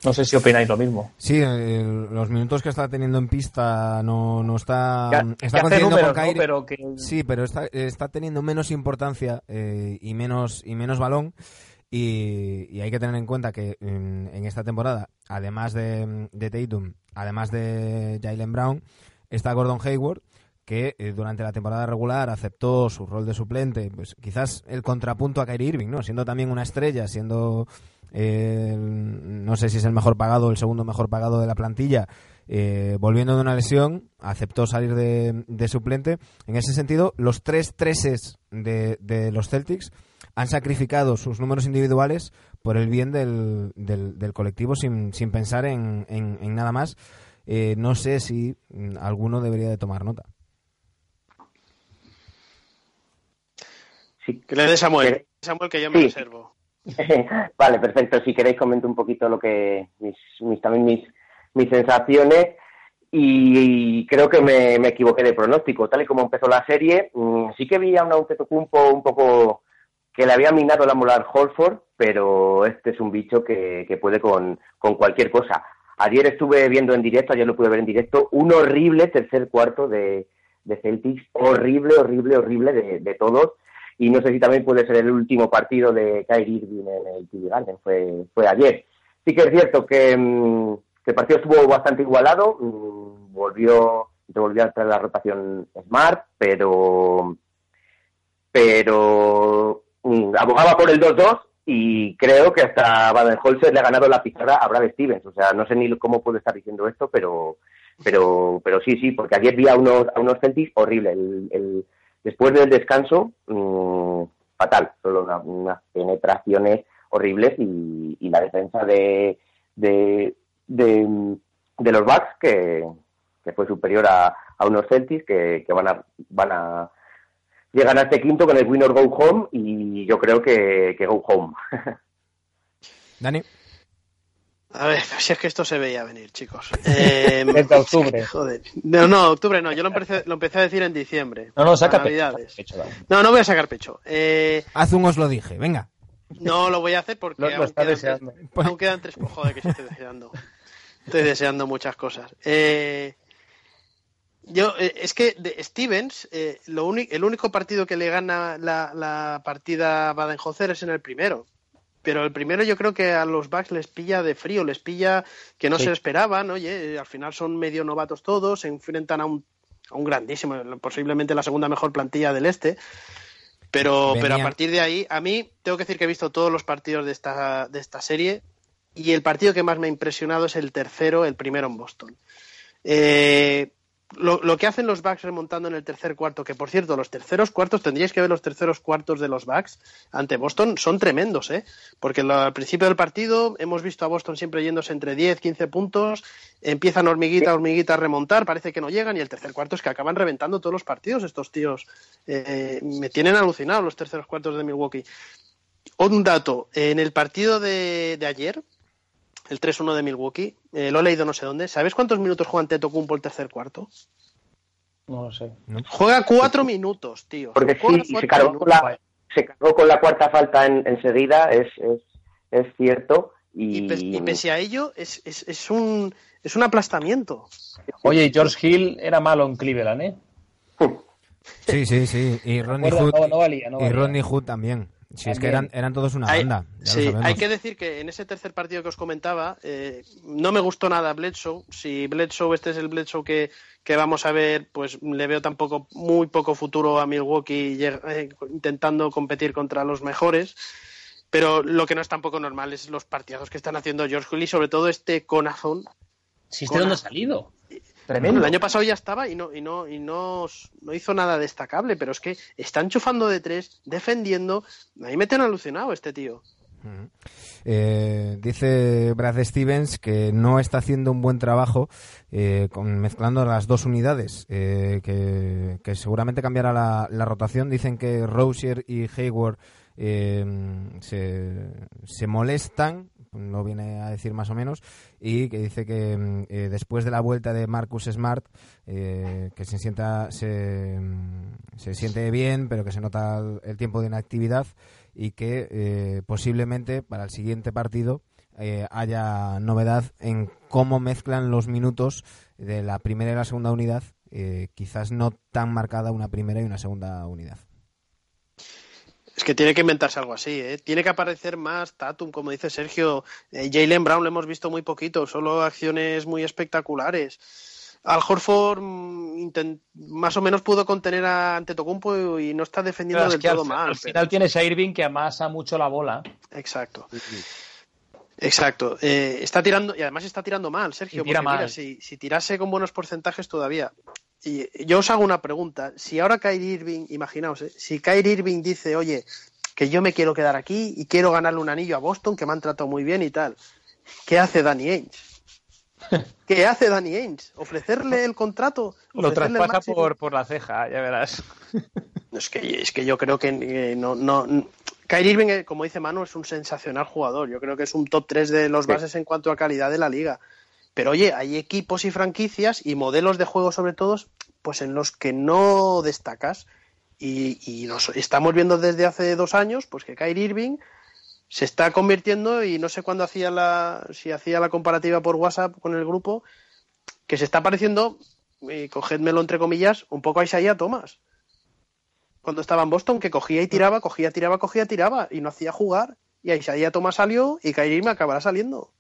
No sé si opináis lo mismo. Sí, el- los minutos que está teniendo en pista no, no está, Ya- está ya consiguiendo números, con ¿no? Kyrie. Pero que- Sí, pero está, está teniendo menos importancia eh, y menos y menos balón. Y, hay que tener en cuenta que en, esta temporada, además de, Tatum, además de Jalen Brown, está Gordon Hayward, que eh, durante la temporada regular aceptó su rol de suplente, pues quizás el contrapunto a Kyrie Irving, ¿no? Siendo también una estrella, siendo eh, no sé si es el mejor pagado el segundo mejor pagado de la plantilla, eh, volviendo de una lesión, aceptó salir de, suplente. En ese sentido, los tres treses de los Celtics han sacrificado sus números individuales por el bien del, del, del colectivo sin, sin pensar en, en- en nada más. Eh, no sé si mm, alguno debería de tomar nota. Sí. Que le dé Samuel. Samuel, que yo me Sí. reservo. vale, perfecto. Si queréis comento un poquito lo que mis, mis- también mis, mis sensaciones y, creo que me, me equivoqué de pronóstico. Tal y como empezó la serie, mm, sí que vi a un Antetokounmpo un poco que le había minado la molar Holford, pero este es un bicho que, que puede con, con cualquier cosa. Ayer estuve viendo en directo, ayer lo pude ver en directo, un horrible tercer cuarto de, de Celtics, horrible, horrible, horrible de, todos. Y no sé si también puede ser el último partido de Kyrie Irving en el TD Garden, fue, fue ayer. Sí que es cierto que, mm, que el partido estuvo bastante igualado, mm, volvió, volvió a entrar la rotación Smart, pero pero abogaba por el 2-2 y creo que hasta Baden-Holzer le ha ganado la pizarra a Brad Stevens. O sea, no sé ni cómo puedo estar diciendo esto, pero pero pero sí, sí, porque ayer vi a unos, a unos Celtics horrible. El, el- después del descanso, mm, fatal. Solo una- unas penetraciones horribles y, y la defensa de, de, los Bucks que, que fue superior a, a unos Celtics que, que van a van a llegan a este quinto con el winner go home y yo creo que, que go home. Dani. A ver, si es que esto se veía venir, chicos. Eh, Desde octubre. Joder. No, no, octubre no. Yo lo empecé, lo empecé a decir en diciembre. No, no, saca pecho, saca. No, no voy a sacar pecho. Eh, Hace un os lo dije, venga. no lo voy a hacer porque Lo- lo aún, está quedan deseando. tres, aún quedan tres. joder, que sí estoy deseando. Estoy deseando muchas cosas. Eh, yo, eh, es que de Stevens, eh, lo el único partido que le gana la, la partida a Baden-Holzer es en el primero. Pero el primero yo creo que a los Bucks les pilla de frío, les pilla que no Sí. se esperaban. Oye, al final son medio novatos todos, se enfrentan a un, a un grandísimo, posiblemente la segunda mejor plantilla del este. Pero, pero a partir de ahí, a mí tengo que decir que he visto todos los partidos de esta, de esta serie y el partido que más me ha impresionado es el tercero, el primero en Boston. Eh, lo, que hacen los Bucks remontando en el tercer cuarto, que por cierto, los terceros cuartos, tendríais que ver los terceros cuartos de los Bucks ante Boston, son tremendos, ¿eh? Porque al principio del partido hemos visto a Boston siempre yéndose entre 10, 15 puntos, empiezan hormiguita, hormiguita a remontar, parece que no llegan, y el tercer cuarto es que acaban reventando todos los partidos estos tíos. Eh, me tienen alucinado los terceros cuartos de Milwaukee. Un dato, en el partido de, de ayer, el 3-1 de Milwaukee, eh, lo he leído no sé dónde, ¿sabes cuántos minutos juega Antetokounmpo el tercer cuarto? No lo sé. Juega cuatro minutos, tío. Porque sí, y se cargó, con la, se cargó con la cuarta falta en, enseguida, es, es, es cierto. Y, Y, pes- y pese a ello, es, es, es un, es un aplastamiento. Oye, y George Hill era malo en Cleveland, ¿eh? Sí, sí, sí. Y? Hood, No- no valía, no y. Rodney Hood también. Si es que eran, eran todos una banda. sí, hay que decir que en ese tercer partido que os comentaba, eh, no me gustó nada Bledsoe. Si Bledsoe, este es el Bledsoe que, que vamos a ver, pues le veo tampoco muy poco futuro a Milwaukee eh, intentando competir contra los mejores. Pero lo que no es tampoco normal es los partidazos que están haciendo George Hill y sobre todo este Conazon. Si este dónde ha salido. Tremendo. el año pasado ya estaba y no, y no, y no, no hizo nada destacable, pero es que está enchufando de tres, defendiendo. A mí me tiene alucinado este tío. Eh, dice Brad Stevens que no está haciendo un buen trabajo eh, con, mezclando las dos unidades, eh, que, seguramente cambiará la, la, rotación. Dicen que Rosier y Hayward se, se molestan no viene a decir más o menos, y que dice que mm, eh, después de la vuelta de Marcus Smart, eh, que se, sienta, se, mm, se, siente bien, pero que se nota el, tiempo de inactividad y que eh, posiblemente para el siguiente partido haya novedad en cómo mezclan los minutos de la primera y la segunda unidad, quizás no tan marcada una primera y una segunda unidad. Es que tiene que inventarse algo así, ¿eh? Tiene que aparecer más Tatum, como dice Sergio. Eh, Jalen Brown lo hemos visto muy poquito, solo acciones muy espectaculares. Al Horford mm, más o menos pudo contener a Antetokounmpo y no está defendiendo del todo mal. Al final tienes a Irving que amasa mucho la bola. Exacto. Exacto. Eh, está tirando y además está tirando mal, Sergio. si, si tirase con buenos porcentajes todavía y yo os hago una pregunta. Si ahora Kyrie Irving, imaginaos, ¿eh? si Kyrie Irving dice, oye, que yo me quiero quedar aquí y quiero ganarle un anillo a Boston, que me han tratado muy bien y tal, ¿qué hace Danny Ainge? ¿Qué hace Danny Ainge? ¿Ofrecerle el contrato? Lo traspasa por, por la ceja, ya verás. Es que, es que yo creo que eh, no, no, Kyrie Irving, eh, como dice Manu, es un sensacional jugador. Yo creo que es un top 3 de los bases en cuanto a calidad de la liga. Pero oye, hay equipos y franquicias y modelos de juego sobre todo, pues en los que no destacas. Y, nos estamos viendo desde hace dos años, pues que Kyrie Irving se está convirtiendo, y no sé cuándo hacía la, si hacía la comparativa por WhatsApp con el grupo, que se está pareciendo, y cogedmelo entre comillas, un poco a Isaiah Thomas. Cuando estaba en Boston, que cogía y tiraba, cogía, tiraba, cogía, tiraba, y no hacía jugar. Y Isaiah Thomas salió y Kyrie Irving acabará saliendo.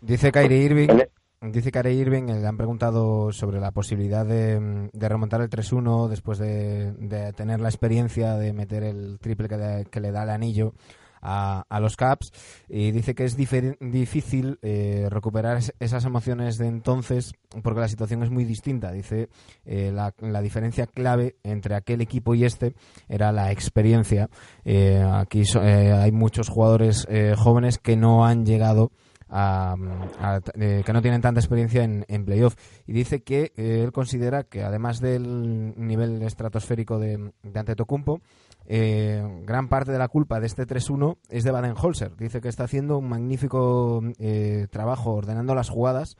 Dice Kyrie Irving, dice Kyrie Irving, le han preguntado sobre la posibilidad de, remontar el 3-1 después de, tener la experiencia de meter el triple que, le da el anillo. A, los Caps y dice que es difícil eh, recuperar esas emociones de entonces porque la situación es muy distinta. Dice eh, la, diferencia clave entre aquel equipo y este era la experiencia. Eh, aquí hay muchos jugadores jóvenes que no han llegado eh, que no tienen tanta experiencia en, en playoff. Y dice que eh, él considera que además del nivel estratosférico de, de Antetokounmpo, eh, gran parte de la culpa de este 3-1 es de Baden-Holzer. Dice que está haciendo un magnífico trabajo ordenando las jugadas.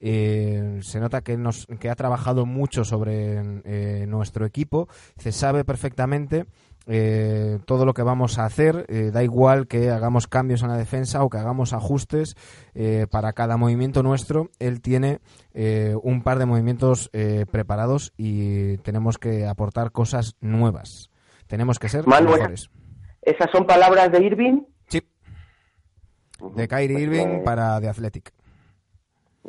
se nota que, nos, que ha trabajado mucho sobre nuestro equipo. Se sabe perfectamente eh, todo lo que vamos a hacer. Eh, da igual que hagamos cambios en la defensa o que hagamos ajustes eh, para cada movimiento nuestro. Él tiene un par de movimientos preparados y tenemos que aportar cosas nuevas. Tenemos que ser mejores. ¿Esas son palabras de Irving? Sí. De Kyrie pues Irving para The Athletic.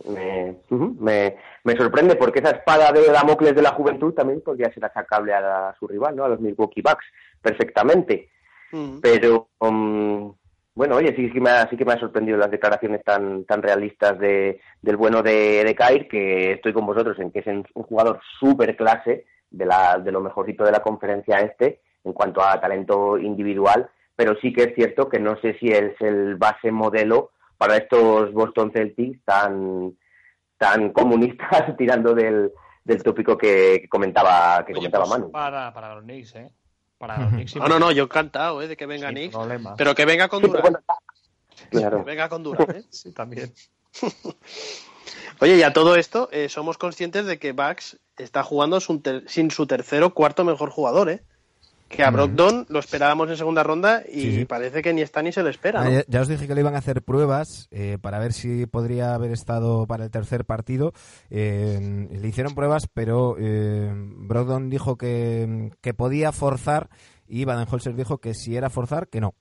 Me, me, sorprende porque esa espada de Damocles de la juventud también podría ser atacable a, su rival, ¿no? A los Milwaukee Bucks perfectamente. Mm. Pero, um, bueno, oye, sí, que me ha, sí que me ha sorprendido las declaraciones tan, tan realistas de, del bueno de, de Kair, que estoy con vosotros en que es un jugador súper clase, de, la, de lo mejorcito de la conferencia este, en cuanto a talento individual, pero sí que es cierto que no sé si es el base modelo para estos Boston Celtics tan, tan comunistas tirando del, del tópico que, comentaba que comentaba pues Manu. Para, para los Knicks, ¿eh? No, no, no, yo encantado ¿eh? de que venga Nix. Pero que venga con Durán. Que venga con Durán, ¿eh? sí, también. Oye, y a todo esto, eh, somos conscientes de que Bax está jugando sin su tercero cuarto mejor jugador, ¿eh? Que a Brogdon lo esperábamos en segunda ronda y parece que ni está ni se le espera. Ah, ya, os dije que le iban a hacer pruebas eh, para ver si podría haber estado para el tercer partido. Eh, le hicieron pruebas, pero eh, Brogdon dijo que, que podía forzar y Baden-Holzer dijo que si era forzar, que no.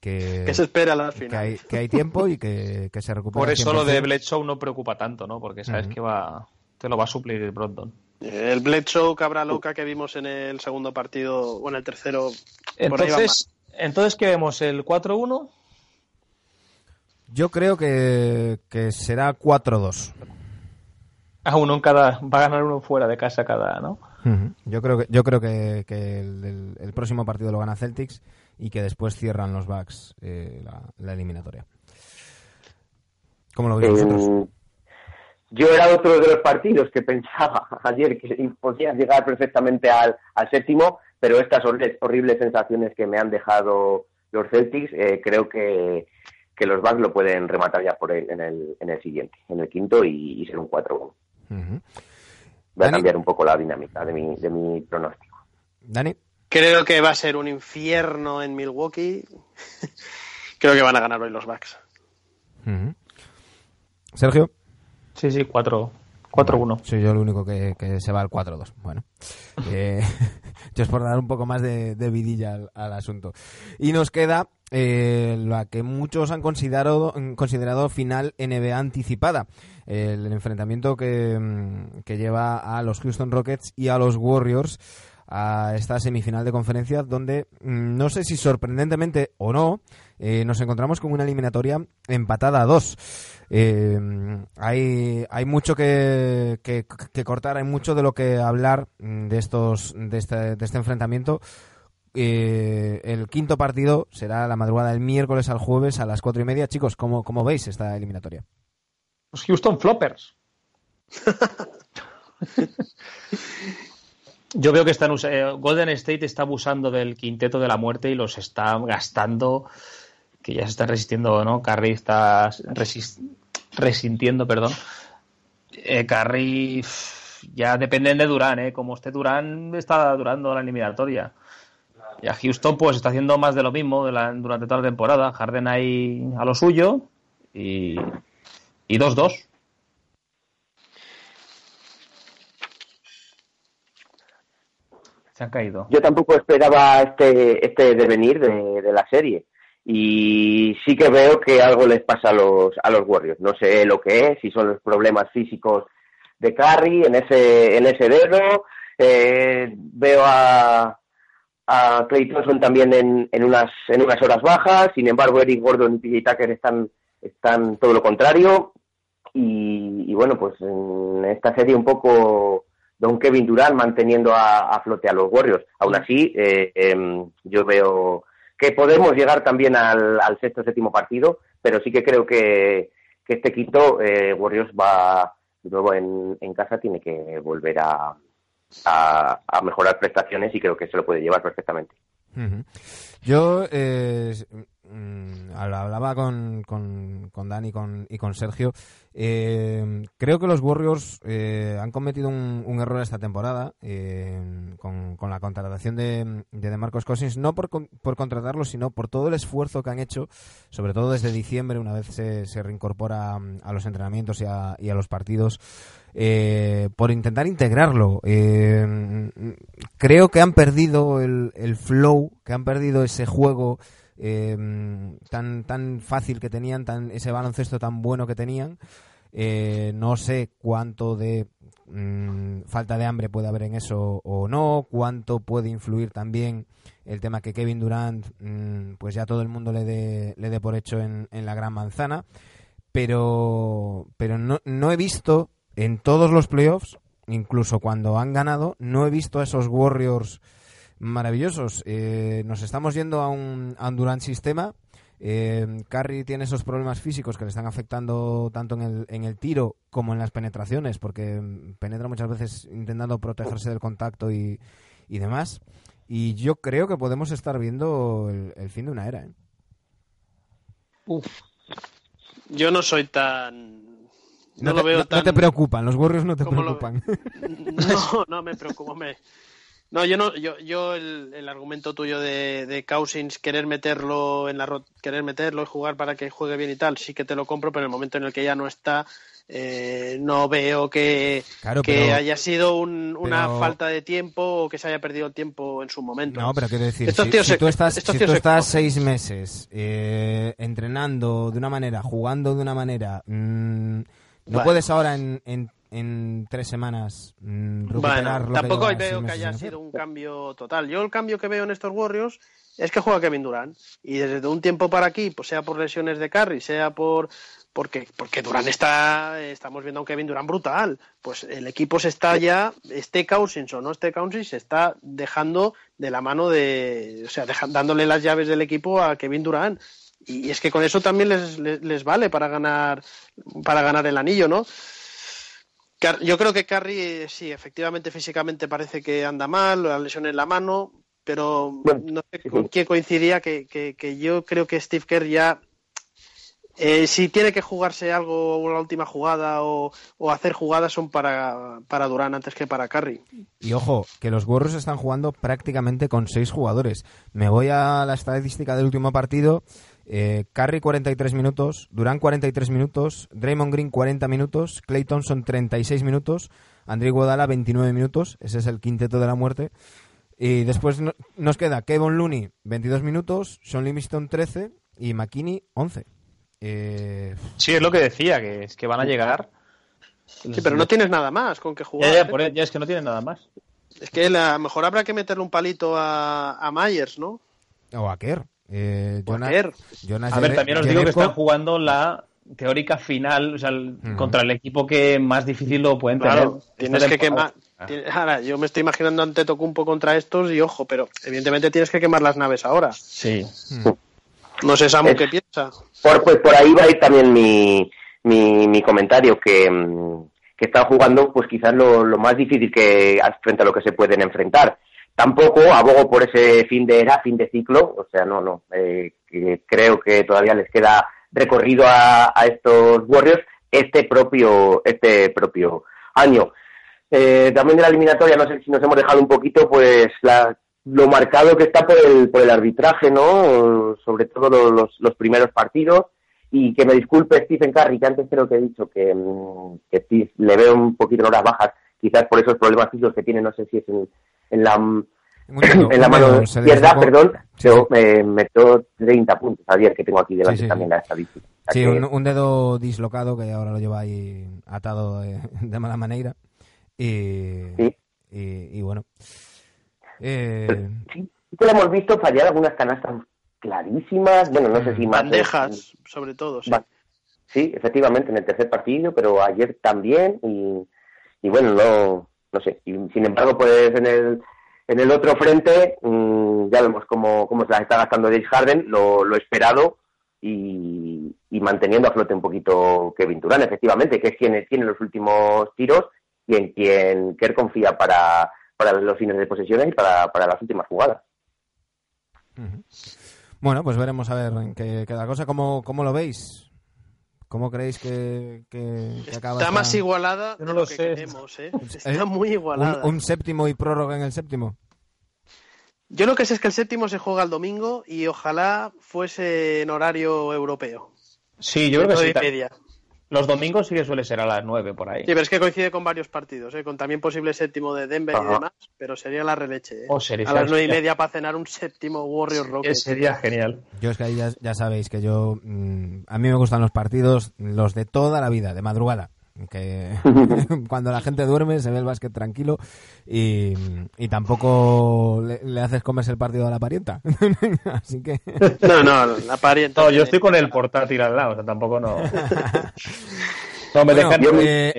Que, Que se espera que final. hay, que hay tiempo y que, que se recupera. Por eso lo 100%. de Bledsoe no preocupa tanto, ¿no? Porque sabes que va te lo va a suplir Brogdon. El Bledsoe cabra loca que vimos en el segundo partido, o en el tercero. Entonces, entonces ¿qué vemos? ¿El 4-1? Yo creo que, que será 4-2. Ah, uno en cada. Va a ganar uno fuera de casa cada, ¿no? Yo creo que, yo creo que, que el, el- el próximo partido lo gana Celtics y que después cierran los Bucks eh, la, la eliminatoria. ¿Cómo lo veis vosotros? Yo era otro de los partidos que pensaba ayer que podía llegar perfectamente al, al séptimo, pero estas horribles, horribles sensaciones que me han dejado los Celtics, eh, creo que, que los Bucks lo pueden rematar ya por el, en, el, en el siguiente, en el quinto y, y ser un 4-1. Ujú. Voy a cambiar un poco la dinámica de mi, de mi pronóstico. Dani, Creo que va a ser un infierno en Milwaukee. Creo que van a ganar hoy los Bucks. Sergio. Sí, sí, 4 4-1. Soy yo el único que, que se va al 4-2. Bueno, eh, yo es por dar un poco más de, de vidilla al, al asunto. Y nos queda eh, la que muchos han considerado, considerado final NBA anticipada. El, enfrentamiento que, mm, que lleva a los Houston Rockets y a los Warriors a esta semifinal de conferencia donde mm, no sé si sorprendentemente o no eh, nos encontramos con una eliminatoria empatada a dos. Eh, hay, hay mucho que, que- que cortar, hay mucho de lo que hablar mm, de estos de este, de este enfrentamiento. Eh, el quinto partido será la madrugada del miércoles al jueves a las cuatro y media. Chicos, ¿cómo, cómo veis esta eliminatoria? Los Houston Floppers. Yo veo que están eh, Golden State está abusando del quinteto de la muerte y los está gastando, que ya se está resistiendo, ¿no? Curry está resis- resintiendo, perdón. Eh, ya dependen de Durán, ¿eh? Como esté Durán, está durando la eliminatoria. Y a Houston pues está haciendo más de lo mismo durante toda la temporada. Harden ahí a lo suyo y y 2-2. Se han caído. Yo tampoco esperaba este, este devenir de, de la serie. Y sí que veo que algo les pasa a los, a los Warriors. No sé lo que es, si son los problemas físicos de Curry en ese, en ese dedo. Eh, veo a, a Clay Thompson también en, en, unas, en unas horas bajas. Sin embargo, Eric Gordon y PJ Tucker están, están todo lo contrario. Y, y bueno, pues en esta serie un poco don Kevin Durant manteniendo a, a flote a los Warriors. Aún así, eh, em, yo veo que podemos llegar también al, al sexto séptimo partido, pero sí que creo que, que este quinto eh, Warriors va nuevo en, en casa, tiene que volver a, a, a mejorar prestaciones y creo que se lo puede llevar perfectamente. Yo eh, mm, hablaba con, con, con Dani con, y con Sergio. Eh, creo que los Warriors eh, han cometido un, error esta temporada eh, con, con la contratación de, de Marcos Cousins, no por, por contratarlo, sino por todo el esfuerzo que han hecho, sobre todo desde diciembre, una vez se, reincorpora mm, a los entrenamientos y a, y a los partidos, eh, por intentar integrarlo. Eh, mm, creo que han perdido el flow, que han perdido ese juego eh, tan, tan fácil que tenían, tan, ese baloncesto tan bueno que tenían. Eh, no sé cuánto de mm, falta de hambre puede haber en eso o no, cuánto puede influir también el tema que Kevin Durant, mm, pues ya todo el mundo le dé le dé por hecho en, en la gran manzana, pero, pero no, no he visto en todos los playoffs, incluso cuando han ganado, no he visto a esos Warriors maravillosos. Eh, nos estamos yendo a un, a un Durant sistema. Eh, Curry tiene esos problemas físicos que le están afectando tanto en el, en el tiro como en las penetraciones, porque mm, penetra muchas veces intentando protegerse del contacto y, y demás. Y yo creo que podemos estar viendo el, el fin de una era. ¿eh? Yo no soy tan. No, No, lo veo no- no tan. te preocupan, los Warriors no te ¿Cómo lo preocupan. No, no me preocupo. Me, No, yo no, yo, yo el, el argumento tuyo de, de Cousins querer meterlo en la querer meterlo y jugar para que juegue bien y tal, sí que te lo compro, pero en el momento en el que ya no está, eh, no veo que, Claro, que pero- haya sido un- una pero- falta de tiempo o que se haya perdido el tiempo en su momento. No, pero quiero decir, Estos si, tíos si se- tú estás, estos si tíos tú estás seis meses eh, entrenando de una manera, jugando de una manera, mm, no puedes ahora en, en, en tres semanas mm, recuperar Bueno, lo tampoco que veo que haya sido un cambio total. Yo el cambio que veo en estos Warriors es que juega Kevin Durant y desde un tiempo para aquí, pues sea por lesiones de Curry, sea por porque porque Durant está estamos viendo a un Kevin Durant brutal, pues el equipo se está ya esté Cousins o no esté Cousins se está dejando de la mano de, o sea, deja- dándole las llaves del equipo a Kevin Durant y es que con eso también les, les, les vale para ganar para ganar el anillo, ¿no? Yo creo que Curry, eh, sí, efectivamente físicamente parece que anda mal, la lesión en la mano, pero Bueno, no sé con sí. quién coincidía que, que- que yo creo que Steve Kerr ya, eh, si tiene que jugarse algo o la última jugada o, o hacer jugadas son para, para Durán antes que para Curry. Y ojo, que los Warriors están jugando prácticamente con seis jugadores. Me voy a la estadística del último partido. Eh, Curry 43 minutos, Durán 43 minutos, Draymond Green 40 minutos, Clay Thompson 36 minutos, André Iguodala 29 minutos. Ese es el quinteto de la muerte. Y después no- nos queda Kevin Looney 22 minutos, Sean Livingston 13 y McKinney 11. Eh, Sí, es lo que decía, que es que van a llegar. Sí, pero no tienes nada más con que jugar. Ya, ya, por- ya es que no tienen nada más. Es que a lo mejor habrá que meterle un palito a, a Myers, ¿no? o a Kerr. Eh, Jonas- A ver, también os digo que están jugando la teórica final, o sea, el- Ujú. contra el equipo que más difícil lo pueden tener. Claro, esta tienes que quemar. tiene- Ahora, yo me estoy imaginando ante Tocumpo contra estos y ojo, pero evidentemente tienes que quemar las naves ahora. Sí. No sé, Samu, Es- qué piensa. Por, pues por ahí va a ir también mi, mi, mi comentario, que, mm, que están jugando pues quizás lo, lo más difícil que frente a lo que se pueden enfrentar. Tampoco abogo por ese fin de era, fin de ciclo, o sea, no, no, eh, creo que todavía les queda recorrido a, a estos Warriors este propio, este propio año. Eh, también de la eliminatoria, no sé si nos hemos dejado un poquito, pues la, lo marcado que está por el, por el arbitraje, ¿no? Sobre todo lo- los, primeros partidos. Y que me disculpe Stephen Curry, que antes creo que he dicho que, mm, que le veo un poquito en horas bajas, quizás por esos problemas físicos que tiene, no sé si es en, en la, dedo, en la mano izquierda, perdón, Sí, pero sí. me metió 30 puntos ayer, que tengo aquí delante Sí, sí, también sí. la estadística. Sí, que- un, un dedo dislocado que ahora lo lleva ahí atado de, de mala manera. Y, Sí. y, y bueno. Eh, sí, que lo hemos visto fallar algunas canastas clarísimas, bueno, no sé si más... Bandejas, sobre todo, sí. Sí, efectivamente, en el tercer partido, pero ayer también y, y bueno, no, no sé. Y, sin embargo, pues en el, en el otro frente mm, ya vemos cómo, cómo se las está gastando James Harden, lo, lo esperado y, y manteniendo a flote un poquito Kevin Durant, efectivamente, que es quien tiene los últimos tiros y en quien Kerr confía para, para los fines de posesiones y para, para las últimas jugadas. Bueno, pues veremos a ver en qué queda cosa. ¿Cómo, cómo lo veis? ¿Cómo creéis que, que, que acaba Está esta- más igualada de no lo lo que sé. queremos, ¿eh? Eh, Está muy igualada. un, un séptimo y prórroga en el séptimo? Yo lo que sé es que el séptimo se juega el domingo y ojalá fuese en horario europeo. Sí, yo creo que sí. Los domingos sí que suele ser a las 9 por ahí. Sí, pero es que coincide con varios partidos, ¿eh? con también posible séptimo de Denver y Ajá. demás, pero sería la releche. ¿eh? Oh, sería- a las nueve y media para cenar un séptimo Warriors Eh, Rockets. Sería genial. Yo es que ahí ya, ya sabéis que yo... mm, a mí me gustan los partidos, los de toda la vida, de madrugada. Que cuando la gente duerme se ve el básquet tranquilo y, y tampoco le, le haces comerse el partido a la parienta. Así que... No, no, la parienta. No, yo estoy con el portátil al lado, o sea, tampoco no. No, me Bueno, dejan. yo- eh,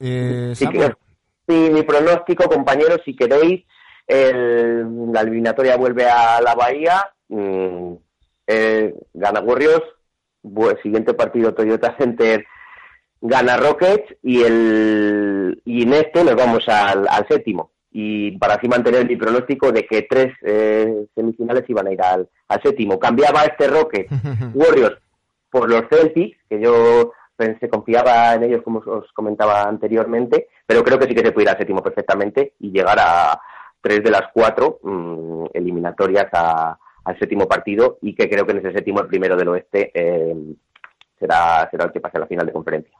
eh, Sí, sí, mi pronóstico, compañeros, si queréis, el- la eliminatoria vuelve a la Bahía, mm, eh, gana Warriors, siguiente partido Toyota Center gana Rockets y el y en este nos vamos al, al séptimo. Y para así mantener mi pronóstico de que tres eh, semifinales iban a ir al, al séptimo. Cambiaba este Rockets Warriors por los Celtics, que yo pensé, confiaba en ellos como os comentaba anteriormente, pero creo que sí que se puede ir al séptimo perfectamente y llegar a tres de las cuatro mm, eliminatorias al séptimo partido y que creo que en ese séptimo, el primero del oeste, eh, será, será el que pase a la final de conferencia.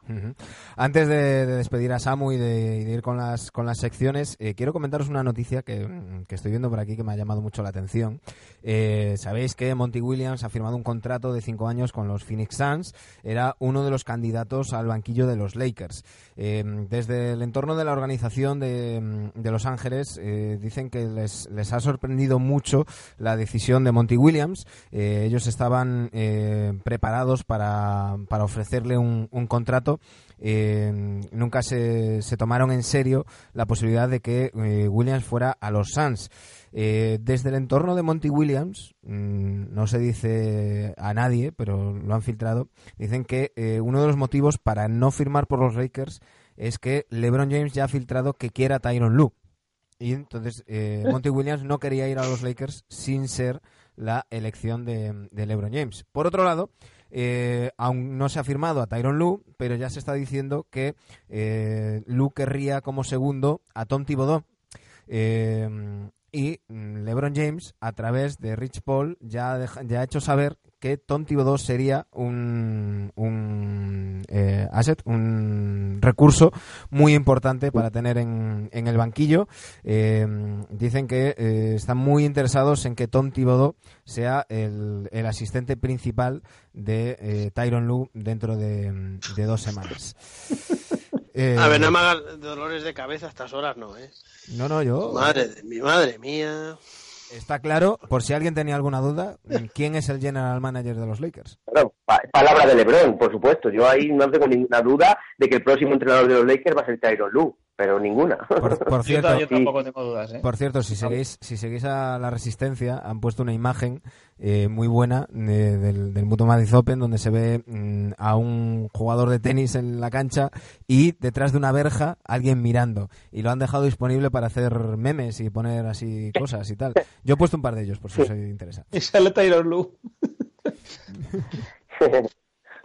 Antes de, despedir a Samu y de, ir con las, con las secciones, eh, quiero comentaros una noticia que, estoy viendo por aquí que me ha llamado mucho la atención. Eh, Sabéis que Monty Williams ha firmado un contrato de cinco años con los Phoenix Suns. Era uno de los candidatos al banquillo de los Lakers. Eh, desde el entorno de la organización de, de Los Ángeles dicen que les, les ha sorprendido mucho la decisión de Monty Williams. ellos estaban preparados para para, ofrecerle un, contrato, eh, nunca se, se, tomaron en serio la posibilidad de que eh, Williams fuera a los Suns. Eh, desde el entorno de Monty Williams, mm, no se dice a nadie, pero lo han filtrado, dicen que uno de los motivos para no firmar por los Lakers es que LeBron James ya ha filtrado que quiera a Tyron Lue. Y entonces Monty Williams no quería ir a los Lakers sin ser la elección de, de LeBron James. Por otro lado, eh, aún no se ha firmado a Tyron Lu, pero ya se está diciendo que eh, Lu querría como segundo a Tom Thibodeau. Eh, y mm, LeBron James, a través de Rich Paul, ya, ha hecho saber que Tom Thibodeau sería un, un eh, asset, un recurso muy importante para tener en, en el banquillo. Eh, dicen que eh, están muy interesados en que Tom Thibodeau sea el, el asistente principal de Tyron Lu dentro de, de dos semanas. a ver, no me hagas dolores de cabeza a estas horas, no, ¿eh? No, no, yo. Madre, mi madre mía. Está claro, por si alguien tenía alguna duda, ¿quién es el general manager de los Lakers? palabra de LeBron, por supuesto. Yo ahí no tengo ninguna duda de que el próximo entrenador de los Lakers va a ser Tyron Lue pero ninguna. Por, cierto, yo, tampoco tengo dudas. ¿eh? Por cierto, si seguís, si seguís a la Resistencia, han puesto una imagen eh, muy buena del, del Muto Madrid Open donde se ve mm, a un jugador de tenis en la cancha y detrás de una verja alguien mirando. Y lo han dejado disponible para hacer memes y poner así cosas y tal. Yo he puesto un par de ellos por si os interesa. Y sale Taylor Lu.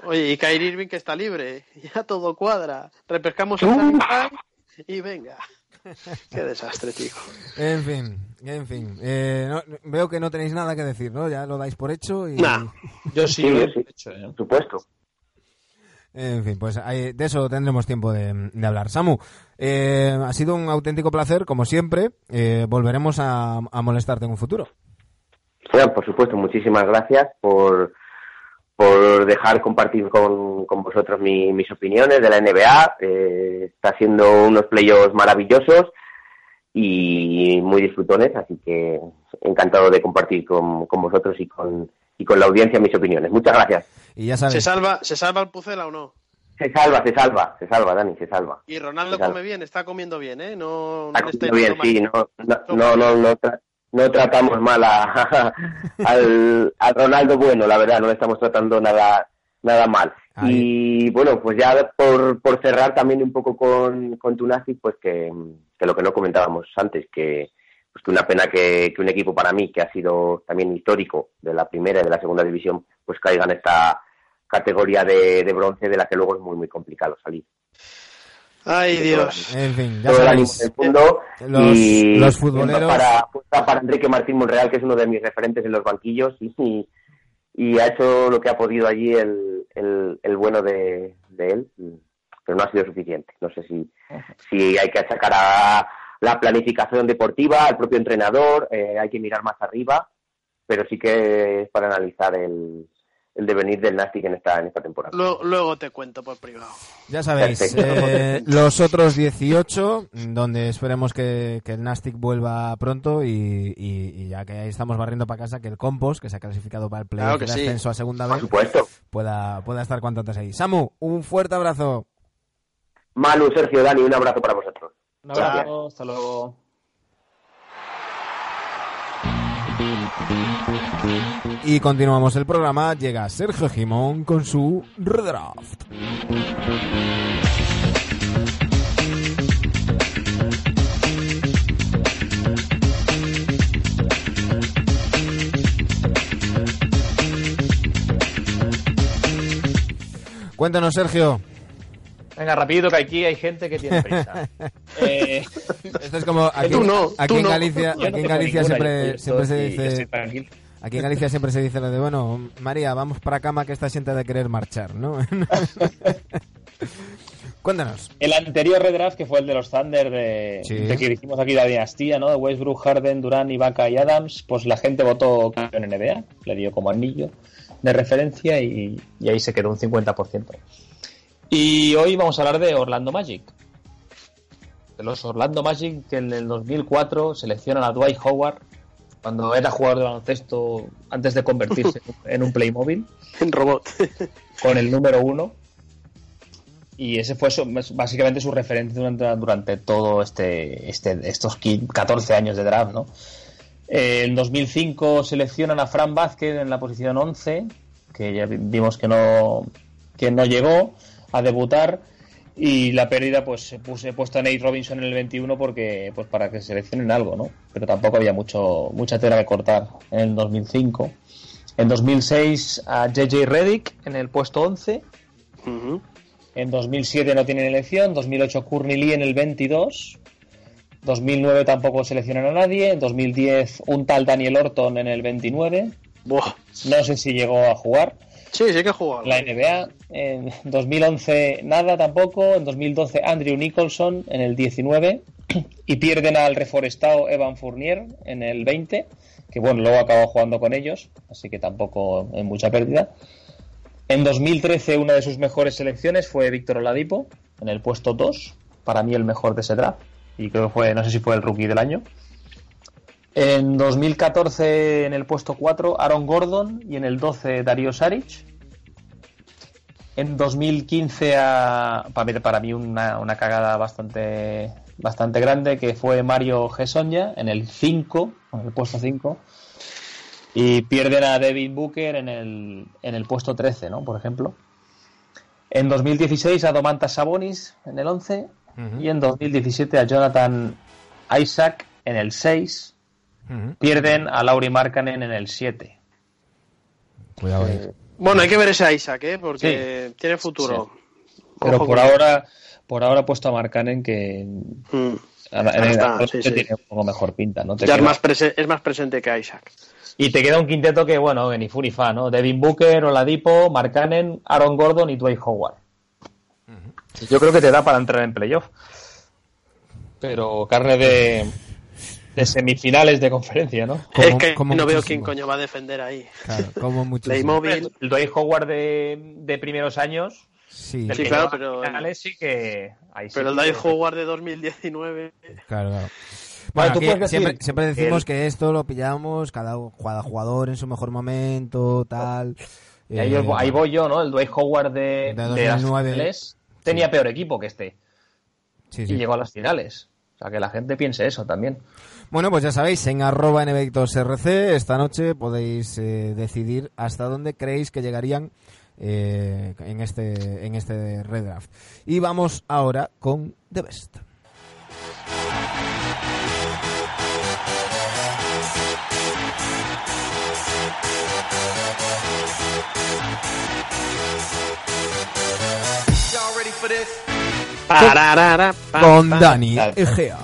Oye, y Kyrie Irving que está libre. Ya todo cuadra. Repescamos el y venga. Qué desastre, chico. En fin, en fin. Eh, veo que no tenéis nada que decir, ¿no? Ya lo dais por hecho y... yo sí, lo he hecho, ¿eh? Por supuesto. En fin, pues de eso tendremos tiempo de, hablar. Samu, eh, ha sido un auténtico placer, como siempre. volveremos a, molestarte en un futuro. Bueno, por supuesto, muchísimas gracias por, por dejar compartir con, vosotros mis opiniones de la NBA. Eh, está haciendo unos playoffs maravillosos y muy disfrutones, así que encantado de compartir con, vosotros y con, y con la audiencia mis opiniones. Muchas gracias. Y ya sabes. ¿Se salva, ¿Se salva el Pucela o no? Se salva, se salva, se salva, Dani, se salva. Y Ronaldo come bien, está comiendo bien, ¿eh? No, no está bien, sí, no, no, no, no, no tratamos mal a, al, Ronaldo bueno, la verdad, no le estamos tratando nada, nada mal. Y bueno, pues ya por, por cerrar también un poco con, con Tunasi, pues que, que, lo que no comentábamos antes, que, pues que una pena que, que, un equipo para mí, que ha sido también histórico de la primera y de la segunda división, pues caiga en esta categoría de, de bronce de la que luego es muy, muy complicado salir. Ay, Dios. En fin, ya sabéis. mundo los, y los futboleros. Para, para Enrique Martín Monreal, que es uno de mis referentes en los banquillos, y, y ha hecho lo que ha podido allí el, el, bueno de, de, él, pero no ha sido suficiente. No sé si, si hay que achacar a la planificación deportiva, al propio entrenador, eh, hay que mirar más arriba, pero sí que es para analizar el, el devenir del Nastic en esta, en esta temporada. Luego, te cuento por privado. Ya sabéis, eh, los otros 18, donde esperemos que, el Nastic vuelva pronto y, ya que ahí estamos barriendo para casa, que el Compost, que se ha clasificado para el playoff de ascenso a segunda vez, Pueda, pueda estar cuanto antes ahí. Samu, un fuerte abrazo. Manu, Sergio, Dani, un abrazo para vosotros. Un abrazo, hasta luego. Y continuamos el programa. Llega Sergio Jimón con su redraft. Cuéntanos, Sergio. Venga, rapidito, que aquí hay gente que tiene prisa. Eh, Esto es como aquí, Tú no, aquí tú en. Galicia, no aquí en Galicia ninguna, siempre, siempre se dice. Aquí en Galicia siempre se dice lo de, bueno, María, vamos para cama que esta siente de querer marchar, ¿no? Cuéntanos. El anterior redraft, que fue el de los Thunder, de, Sí. de que hicimos aquí la dinastía, ¿no? De Westbrook, Harden, Durán, Ibaka y Adams, pues la gente votó campeón NBA, le dio como anillo de referencia y, Y ahí se quedó un 50%. Y hoy vamos a hablar de Orlando Magic. De los Orlando Magic que en el 2004 seleccionan a Dwight Howard cuando era jugador de baloncesto antes de convertirse en un Playmobil En robot. con el número uno. Y ese fue su- básicamente su referente durante, durante todo este, este estos 15 14 años de draft, ¿no? En 2005 seleccionan a Fran Vázquez en la posición 11, que ya vi- vimos que no, que no llegó a debutar. Y la pérdida, pues se puse, he puesto a Nate Robinson en el 21 porque, pues para que seleccionen algo, ¿no? Pero tampoco había mucho, mucha tela que cortar en el 2005. En 2006 a JJ Reddick en el puesto 11. Ujú. En 2007 no tienen elección, 2008 Courtney Lee en el 22, 2009 tampoco seleccionan a nadie, en 2010 un tal Daniel Orton en el 29, Buah. no sé si llegó a jugar Sí, sí que he jugado. la NBA, en 2011 nada tampoco, en 2012 Andrew Nicholson en el 19 y pierden al reforestado Evan Fournier en el 20, que bueno, luego acabó jugando con ellos, así que tampoco en mucha pérdida. En 2013 una de sus mejores selecciones fue Víctor Oladipo en el puesto 2, para mí el mejor de ese draft y creo que fue, no sé si fue el rookie del año. En 2014 en el puesto 4 Aaron Gordon y en el 12 Darío Saric. En 2015 a, para, mí- para mí una, una cagada bastante bastante grande que fue Mario Gesonja en el 5, en el puesto 5. Y pierden a Devin Booker en el, en el puesto 13, ¿no? Por ejemplo. En 2016 a Domantas Sabonis en el 11 y en 2017 a Jonathan Isaac en el 6. Pierden a Lauri Markkanen en el 7. Cuidado ahí. Bueno, hay que ver ese Isaac, ¿eh? Porque tiene futuro. Pero por ahora, por ahora he puesto a Markkanen que Mm. en- está, sí, tiene un poco mejor pinta, ¿no? Te Ya es queda- más, prese- es más presente que Isaac. Y te queda un quinteto que, bueno, que ni fu ni fa, ¿no? Devin Booker, Oladipo, Mark Cannon, Aaron Gordon y Dwight Howard. Yo creo que te da para entrar en playoff. Pero carne de, de semifinales de conferencia, ¿no? Es que no veo quién coño va a defender ahí. Claro, como muchísimo. Playmobil. El Dwight Howard de, de primeros años. Sí, el Sí, que claro, pero- finales sí que. ahí sí Pero el que- Dive Howard de 2019. claro, claro. Vale, Bueno, tú aquí siempre, siempre decimos el- que esto lo pillamos cada, cada jugador en su mejor momento, tal. Y ahí, Eh, ahí voy yo, ¿no? El Dwight Howard de, De de las 2009. finales tenía peor equipo que este. sí, sí. Y llegó a las finales. O sea, que la gente piense eso también. Bueno, pues ya sabéis, en arroba nvictorsrc esta noche podéis eh, decidir hasta dónde creéis que llegarían eh, en este en este redraft. Y vamos ahora con The Best. Con. Dani. Egea.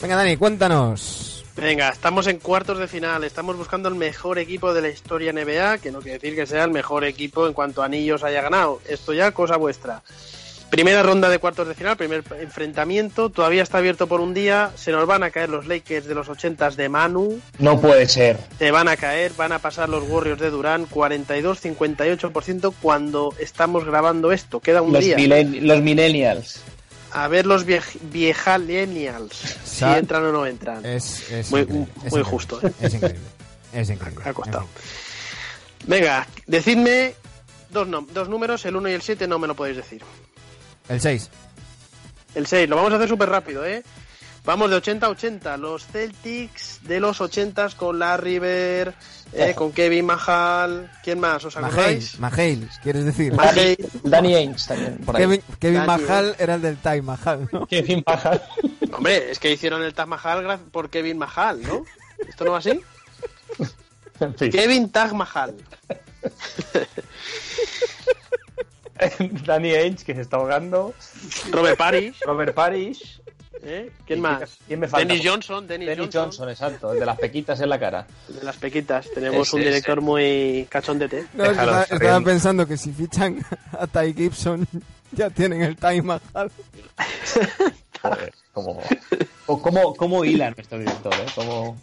Venga, Dani, cuéntanos. Venga, estamos en cuartos de final. Estamos buscando el mejor equipo de la historia NBA, que no quiere decir que sea el mejor equipo en cuanto a anillos haya ganado. Esto ya cosa vuestra. Primera ronda de cuartos de final, primer enfrentamiento. Todavía está abierto por un día. Se nos van a caer los Lakers de los 80 de Manu. No puede ser. Se van a caer, van a pasar los Warriors de Durán. 42-58% cuando estamos grabando esto. Queda un Los, día. milen- los millennials. A ver los viej- viejalenials. Si entran o no entran. Es, es Muy- increíble, es muy increíble. justo, ¿eh? Es increíble. Es increíble. Ha costado. Venga, decidme dos, dos números, el 1 y el 7 no me lo podéis decir. El 6. El 6, lo vamos a hacer súper rápido, ¿eh? Vamos de 80 a 80. Los Celtics de los 80 con Larry Bird, eh, con Kevin Mahal. ¿Quién más? ¿Os acordáis? Mahail, ¿quieres decir? Mahal. Danny Ainge también, por ahí. Kevin, Kevin. Mahal era el del Time Mahal, ¿no? Kevin Mahal. Hombre, es que hicieron el Taj Mahal por Kevin Mahal, ¿no? ¿Esto no va así? Fin. Kevin Taj Mahal. Danny Ainge, que se está ahogando. Robert Parrish. Robert Parrish. ¿Eh? ¿Quién ¿Y más? quién me falta? Dennis Johnson. Dennis, Dennis Johnson. Johnson, exacto, el de las pequitas en la cara. De las pequitas. Tenemos Ese, un ese. director muy cachondete. No, estaba, estaba pensando que si fichan a Ty Gibson ya tienen el Time Mahal. Joder, cómo, cómo hila nuestro director, ¿eh? Como...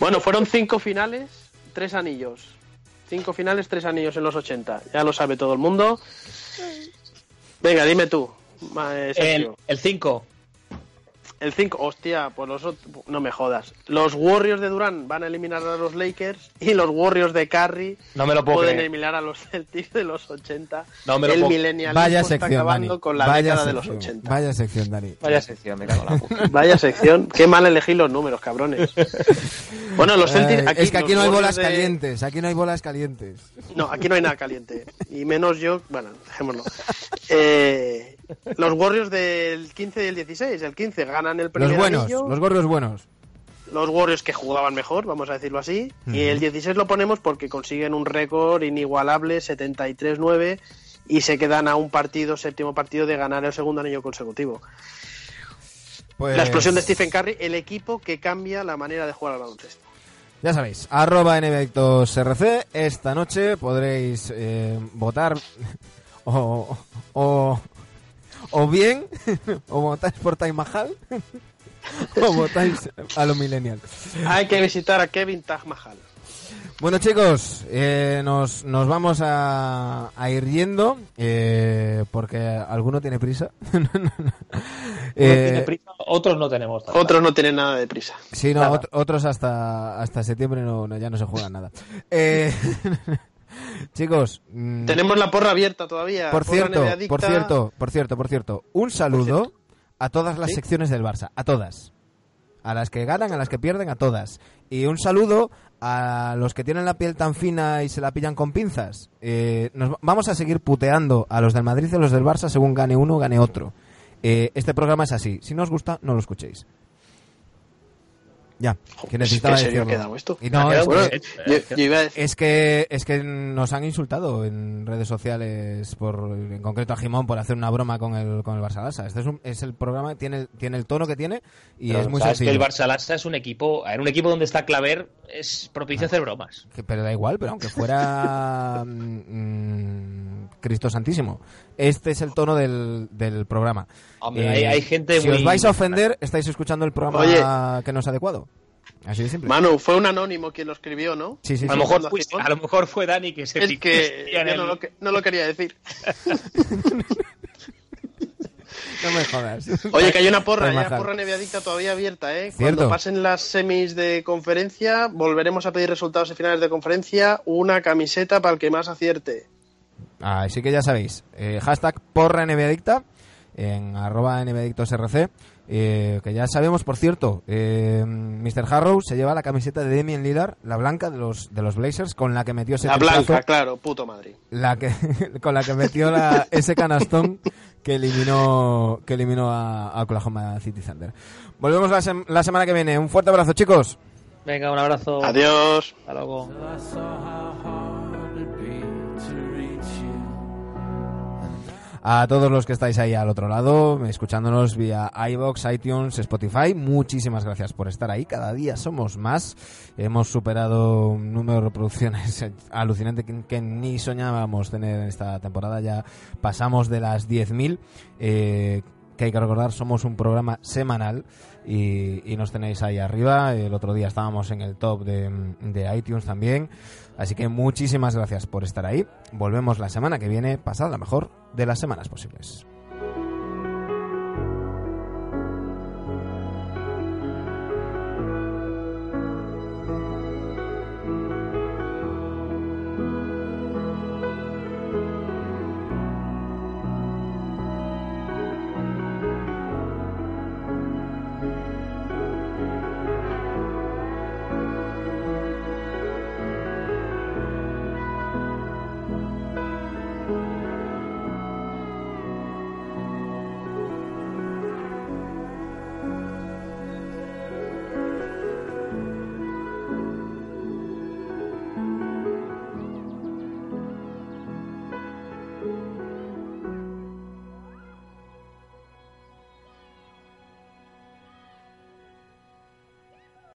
Bueno, fueron cinco finales, tres anillos. Cinco finales, tres anillos en los 80. Ya lo sabe todo el mundo. Venga, dime tú. eh, El. 5. El 5, hostia, pues los no me jodas. Los Warriors de Durán van a eliminar a los Lakers y los Warriors de Curry No me lo puedo pueden creer. eliminar a los Celtics de los 80. No me lo el puedo- millennialismo Vaya está sección, acabando Dani. con la Vaya década de los sección, 80. Vaya sección, Dani. Vaya sección, me cago en la puta. Vaya sección. Qué mal elegí los números, cabrones. Bueno, los Celtics... Eh, es que aquí no hay bolas de- calientes, aquí no hay bolas calientes. No, aquí no hay nada caliente. Y menos yo, bueno, dejémoslo. Eh, los Warriors del 15 y el 16. El 15 ganan el primer Los buenos, anillo. los gorrios buenos. Los Warriors que jugaban mejor, vamos a decirlo así. Y el 16 lo ponemos porque consiguen un récord inigualable, 73-9, y se quedan a un partido, séptimo partido, de ganar el segundo anillo consecutivo. Pues, La explosión de Stephen Curry, el equipo que cambia la manera de jugar al baloncesto. Ya sabéis, arroba NBAdictosRC. Esta noche podréis eh, votar o, o, o bien, o votáis por Time Mahal, o votáis a los millennials. Hay que visitar a Kevin Taj Mahal. Bueno chicos, eh, nos, nos vamos a, a ir yendo eh, porque alguno tiene prisa. Eh, tiene prisa, otros no tenemos. tanta. Otros no tienen nada de prisa. Sí, no, ot- otros hasta, hasta septiembre no, no- ya no se juegan nada. Chicos, mm, Tenemos la porra abierta todavía. por cierto, por cierto, por cierto, por cierto, un saludo cierto. a todas las ¿Sí? secciones del Barça, a todas. A las que ganan, a las que pierden, a todas. Y un saludo a los que tienen la piel tan fina y se la pillan con pinzas. Eh, nos va- vamos a seguir puteando a los del Madrid y a los del Barça según gane uno, gane otro. Eh, este programa es así. Si no os gusta, no lo escuchéis. Ya, que necesitaba ¿En serio ha decirlo. quedado esto? Y no, quedado es que- bien. Yo, yo iba a decir, es que, es que nos han insultado en redes sociales, por, en concreto a Jimón, por hacer una broma con el, con el Barça Barça. Este es, un- es el programa, tiene, el- tiene el tono que tiene y Pero es muy sabes que sencillo. el Barça Lassa es un equipo, en un equipo donde está Claver es propicio a hacer bromas. Que- pero da igual, pero aunque fuera mm, Cristo Santísimo. Este es el tono del, del programa. Hombre, Eh, hay, hay gente si muy... os vais a ofender, estáis escuchando el programa Oye. que no es adecuado. Así de simple. Manu, fue un anónimo quien lo escribió, ¿no? Sí, sí, a, sí. lo mejor fuiste- Gijón. a lo mejor fue Dani que se Es fijó que yo el- no lo, que- no lo quería decir. No me jodas. Oye, que hay una porra, hay una porra neviadicta todavía abierta, ¿eh? Cierto. Cuando pasen las semis de conferencia, volveremos a pedir resultados de finales de conferencia, una camiseta para el que más acierte. Así que ya sabéis, eh, hashtag porra NBAdicta en arroba NBAdictosRC, eh, que ya sabemos, por cierto, eh, Mr. Harrow se lleva la camiseta de Demian Lillard, la blanca de los, de los Blazers, con la que metió ese La triplazo, blanca, claro, puto Madrid. la que, con la que metió la- ese canastón que eliminó, que eliminó a, a Oklahoma City Thunder. Volvemos la, sem- la semana que viene. Un fuerte abrazo, chicos. Venga, un abrazo. Adiós. Hasta luego. A todos los que estáis ahí al otro lado, escuchándonos vía iBox, iTunes, Spotify, muchísimas gracias por estar ahí. Cada día somos más. Hemos superado un número de reproducciones alucinante que, ni soñábamos tener en esta temporada. Ya pasamos de las 10.000. Eh, que hay que recordar, somos un programa semanal y, y nos tenéis ahí arriba. El otro día estábamos en el top de, de iTunes también. Así que muchísimas gracias por estar ahí. Volvemos la semana que viene, pasad la mejor de las semanas posibles.